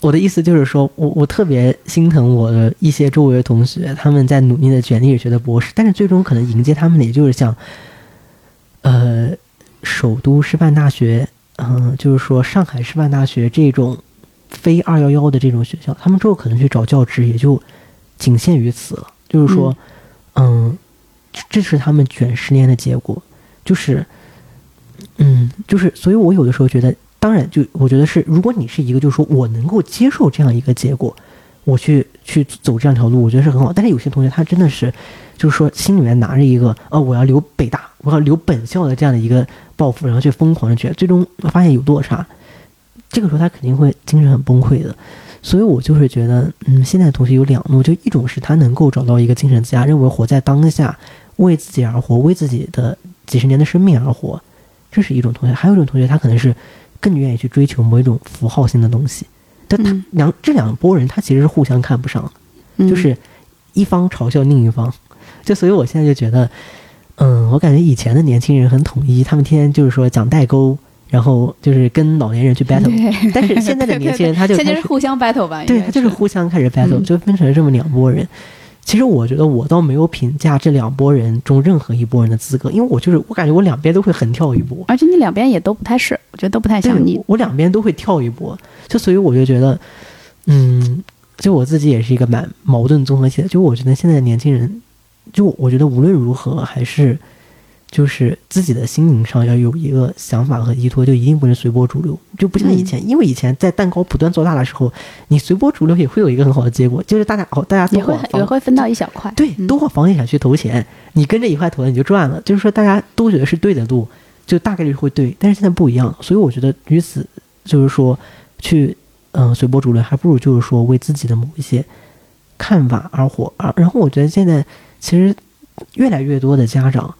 Speaker 3: 我的意思就是说，我我特别心疼我的一些周围的同学，他们在努力的卷历史学的博士，但是最终可能迎接他们的也就是像，呃，首都师范大学，嗯、就是说上海师范大学这种非二幺幺的这种学校，他们之后可能去找教职也就仅限于此了，就是说，嗯，这是他们卷十年的结果，就是。嗯，就是，所以我有的时候觉得，当然，就我觉得是，如果你是一个，就是说我能够接受这样一个结果，我去去走这样条路，我觉得是很好。但是有些同学他真的是，就是说心里面拿着一个，呃，我要留北大，我要留本校的这样的一个抱负，然后去疯狂的卷，最终发现有落差，这个时候他肯定会精神很崩溃的。所以我就是觉得，嗯，现在的同学有两路，就一种是他能够找到一个精神自洽，认为活在当下，为自己而活，为自己的几十年的生命而活。这是一种同学，还有一种同学，他可能是更愿意去追求某一种符号性的东西。但他
Speaker 2: 嗯
Speaker 3: 两这两拨人，他其实是互相看不上就是一方嘲笑另一方。就所以，我现在就觉得，嗯，我感觉以前的年轻人很统一，他们天天就是说讲代沟，然后就是跟老年人去 <laughs> battle。但是现在的年轻人，他就开始
Speaker 2: 现在是互相 battle 吧？
Speaker 3: 对他就是互相开始 battle，、
Speaker 2: 嗯
Speaker 3: 就分成了这么两拨人。其实我觉得我倒没有评价这两拨人中任何一拨人的资格，因为我就是我感觉我两边都会横跳一波。
Speaker 2: 而且你两边也都不太是，我觉得都不太像你
Speaker 3: 我。我两边都会跳一波，就所以我就觉得，嗯，就我自己也是一个蛮矛盾综合体的。就我觉得现在的年轻人，就我觉得无论如何还是就是自己的心灵上要有一个想法和依托，就一定不能随波逐流，就不像以前，因为以前在蛋糕不断做大的时候，你随波逐流也会有一个很好的结果，就是大家哦，大家都
Speaker 2: 也会也会分到一小块，
Speaker 3: 对，
Speaker 2: 嗯。
Speaker 3: 都往房地产去投钱，你跟着一块投了你就赚了，就是说大家都觉得是对的路，就大概率会对，但是现在不一样，所以我觉得与此就是说去嗯、呃随波逐流，还不如就是说为自己的某一些看法而活。而然后我觉得现在其实越来越多的家长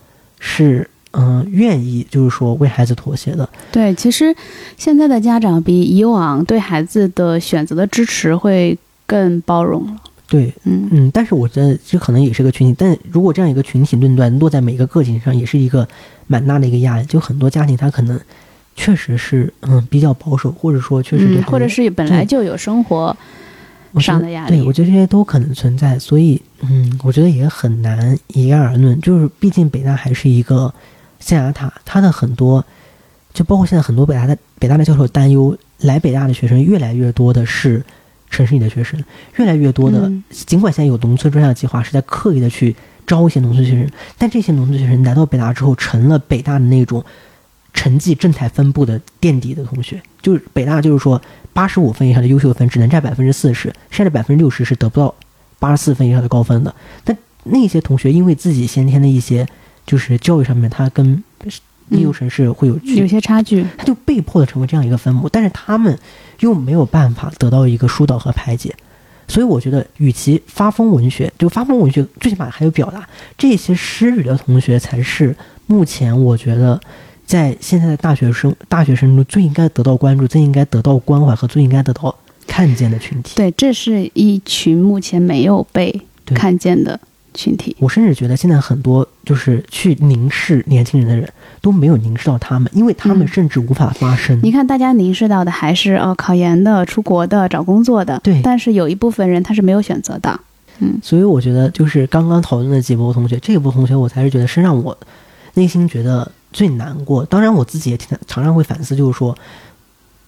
Speaker 3: 是嗯、呃愿意就是说为孩子妥协的，
Speaker 2: 对，其实现在的家长比以往对孩子的选择的支持会更包容了。
Speaker 3: 对，
Speaker 2: 嗯
Speaker 3: 嗯，但是我觉得这可能也是个群体，但如果这样一个群体论断落在每个个体上，也是一个蛮大的一个压力。就很多家庭他可能确实是嗯比较保守，或者说确实对
Speaker 2: 嗯，或者是本来就有生活上的压力。
Speaker 3: 对，我觉得这些都可能存在，所以嗯，我觉得也很难一概而论。就是毕竟北大还是一个象牙塔，它的很多，就包括现在很多北大的北大的教授担忧，来北大的学生越来越多的是城市里的学生，越来越多的，
Speaker 2: 嗯。
Speaker 3: 尽管现在有农村专项计划是在刻意的去招一些农村学生，但这些农村学生来到北大之后，成了北大的那种成绩正态分布的垫底的同学，就是北大就是说八十五分以上的优秀分只能占百分之四十，剩下的百分之六十是得不到八十四分以上的高分的。但那些同学因为自己先天的一些就是教育上面，他跟应用城市会有区
Speaker 2: 有些差距。
Speaker 3: 他就被迫的成为这样一个分母，但是他们又没有办法得到一个疏导和排解，所以我觉得，与其发疯文学，就发疯文学最起码还有表达，这些失语的同学才是目前我觉得在现在的大学生大学生中最应该得到关注、最应该得到关怀和最应该得到看见的群体。
Speaker 2: 对，这是一群目前没有被看见的群体。
Speaker 3: 我甚至觉得现在很多就是去凝视年轻人的人都没有凝视到他们，因为他们
Speaker 2: 嗯
Speaker 3: 甚至无法发声。
Speaker 2: 你看，大家凝视到的还是哦，考研的、出国的、找工作的，
Speaker 3: 对
Speaker 2: 但是有一部分人他是没有选择的。
Speaker 3: 嗯所以我觉得，就是刚刚讨论的几波同学，这一波同学我才是觉得是让我内心觉得最难过。当然，我自己也挺常常会反思，就是说，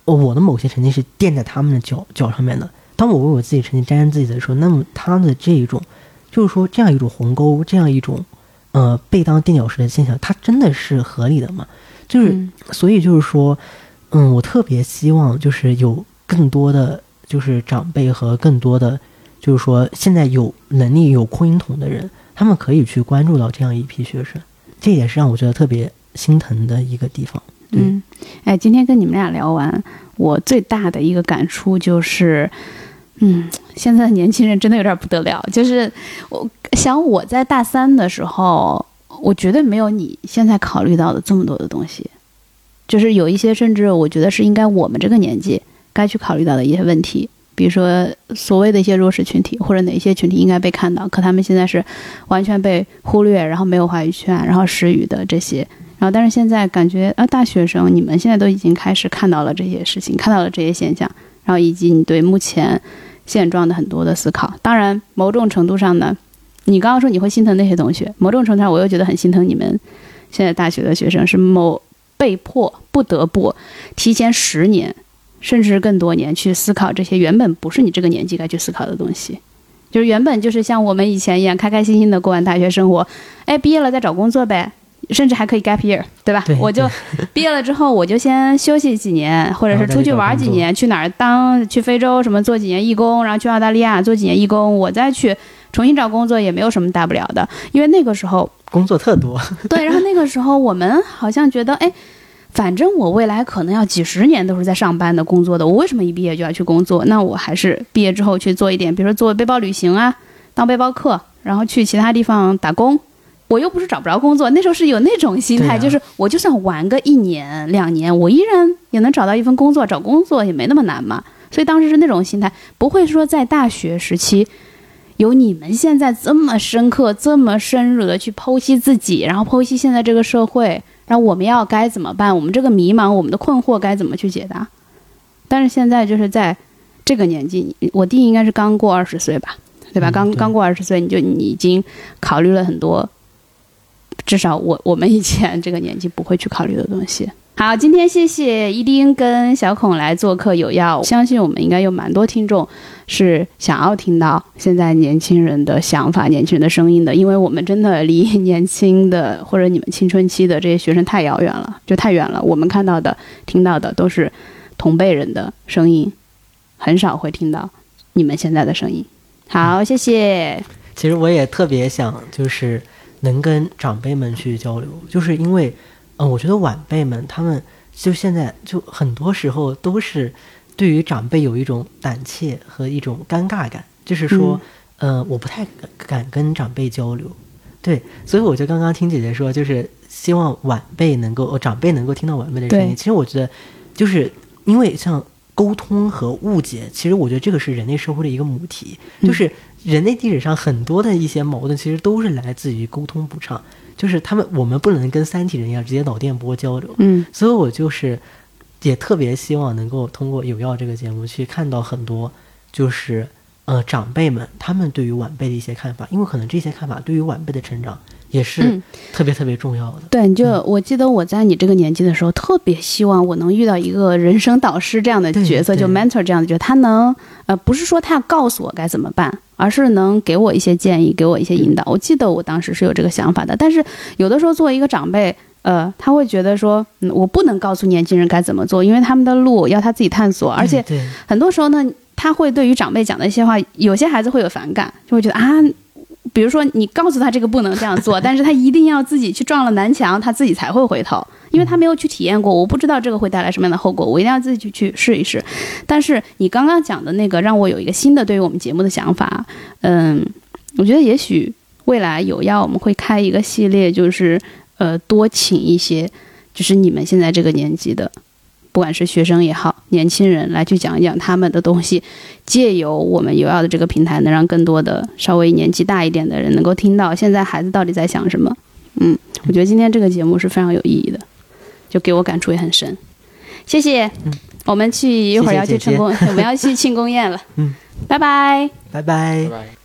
Speaker 3: 我的某些成绩是垫在他们的脚脚上面的。当我为我自己成绩沾沾自喜的时候，那么他的这一种，就是说这样一种鸿沟，这样一种呃被当垫脚石的现象，它真的是合理的吗？就是所以就是说，嗯，我特别希望就是有更多的就是长辈和更多的就是说现在有能力有扩音筒的人，他们可以去关注到这样一批学生，这也是让我觉得特别心疼的一个地方。
Speaker 2: 嗯，哎，今天跟你们俩聊完，我最大的一个感触就是，嗯，现在的年轻人真的有点不得了。就是我想我在大三的时候，我绝对没有你现在考虑到的这么多的东西，就是有一些甚至我觉得是应该我们这个年纪该去考虑到的一些问题。比如说，所谓的一些弱势群体，或者哪些群体应该被看到，可他们现在是完全被忽略，然后没有话语权，然后失语的这些，然后，但是现在感觉啊，大学生你们现在都已经开始看到了这些事情，看到了这些现象，然后以及你对目前现状的很多的思考。当然，某种程度上呢，你刚刚说你会心疼那些同学，某种程度上我又觉得很心疼你们现在大学的学生，是某被迫不得不提前十年甚至更多年去思考这些原本不是你这个年纪该去思考的东西。就是原本就是像我们以前一样开开心心的过完大学生活，哎，毕业了再找工作呗，甚至还可以 gap year，对吧？
Speaker 3: 对
Speaker 2: 我就毕业了之后，我就先休息几年，或者是出去玩几年，去哪儿当去非洲什么做几年义工，然后去澳大利亚做几年义工，我再去重新找工作也没有什么大不了的，因为那个时候 <laughs>
Speaker 3: 工作特多，<laughs>
Speaker 2: 对，然后那个时候我们好像觉得，哎，反正我未来可能要几十年都是在上班的工作的，我为什么一毕业就要去工作？那我还是毕业之后去做一点，比如说做背包旅行啊，当背包客，然后去其他地方打工。我又不是找不着工作，那时候是有那种心态，
Speaker 3: 啊
Speaker 2: 就是我就算玩个一年两年，我依然也能找到一份工作，找工作也没那么难嘛。所以当时是那种心态，不会说在大学时期有你们现在这么深刻、这么深入的去剖析自己，然后剖析现在这个社会，然后我们要该怎么办？我们这个迷茫、我们的困惑该怎么去解答？但是现在就是在这个年纪，我弟应该是刚过二十岁吧，对吧？刚刚过二十岁，你就你已经考虑了很多，至少我我们以前这个年纪不会去考虑的东西。好，今天谢谢一丁跟小孔来做客有药，相信我们应该有蛮多听众是想要听到现在年轻人的想法、年轻人的声音的，因为我们真的离年轻的或者你们青春期的这些学生太遥远了，就太远了。我们看到的、听到的都是同辈人的声音，很少会听到你们现在的声音。好，谢谢。
Speaker 3: 其实我也特别想，就是能跟长辈们去交流，就是因为，嗯、我觉得晚辈们他们就现在就很多时候都是对于长辈有一种胆怯和一种尴尬感，就是说，呃，我不太敢敢跟长辈交流，对，所以我就刚刚听姐姐说，就是希望晚辈能够，呃长辈能够听到晚辈的声音。其实我觉得，就是因为像沟通和误解，其实我觉得这个是人类社会的一个母题，
Speaker 2: 嗯。
Speaker 3: 就是人类历史上很多的一些矛盾，其实都是来自于沟通不畅，就是他们我们不能跟三体人一样直接脑电波交流，
Speaker 2: 嗯。
Speaker 3: 所以我就是也特别希望能够通过有药这个节目去看到很多就是呃长辈们他们对于晚辈的一些看法，因为可能这些看法对于晚辈的成长也是
Speaker 2: 嗯。
Speaker 3: 特别特别重要的。
Speaker 2: 对，你就我记得我在你这个年纪的时候，特别希望我能遇到一个人生导师这样的角色，就 mentor 这样的角色，他能呃不是说他要告诉我该怎么办，而是能给我一些建议，给我一些引导。我记得我当时是有这个想法的，但是有的时候作为一个长辈。呃，他会觉得说，嗯，我不能告诉年轻人该怎么做，因为他们的路要他自己探索，而且很多时候呢，他会对于长辈讲的一些话，有些孩子会有反感，就会觉得啊，比如说你告诉他这个不能这样做，<laughs> 但是他一定要自己去撞了南墙，他自己才会回头，因为他没有去体验过，我不知道这个会带来什么样的后果，我一定要自己去去试一试。但是你刚刚讲的那个，让我有一个新的对于我们节目的想法，嗯，我觉得也许未来有要我们会开一个系列，就是呃多请一些，就是你们现在这个年纪的。不管是学生也好，年轻人来去讲一讲他们的东西，借由我们有要的这个平台，能让更多的稍微年纪大一点的人能够听到现在孩子到底在想什么。嗯，我觉得今天这个节目是非常有意义的，就给我感触也很深。谢谢，我们去一会儿要去
Speaker 3: 谢谢姐姐
Speaker 2: 庆功，<laughs> 我们要去庆功宴了。<laughs>
Speaker 3: 嗯，
Speaker 2: 拜拜。
Speaker 3: 拜拜。
Speaker 4: 拜拜。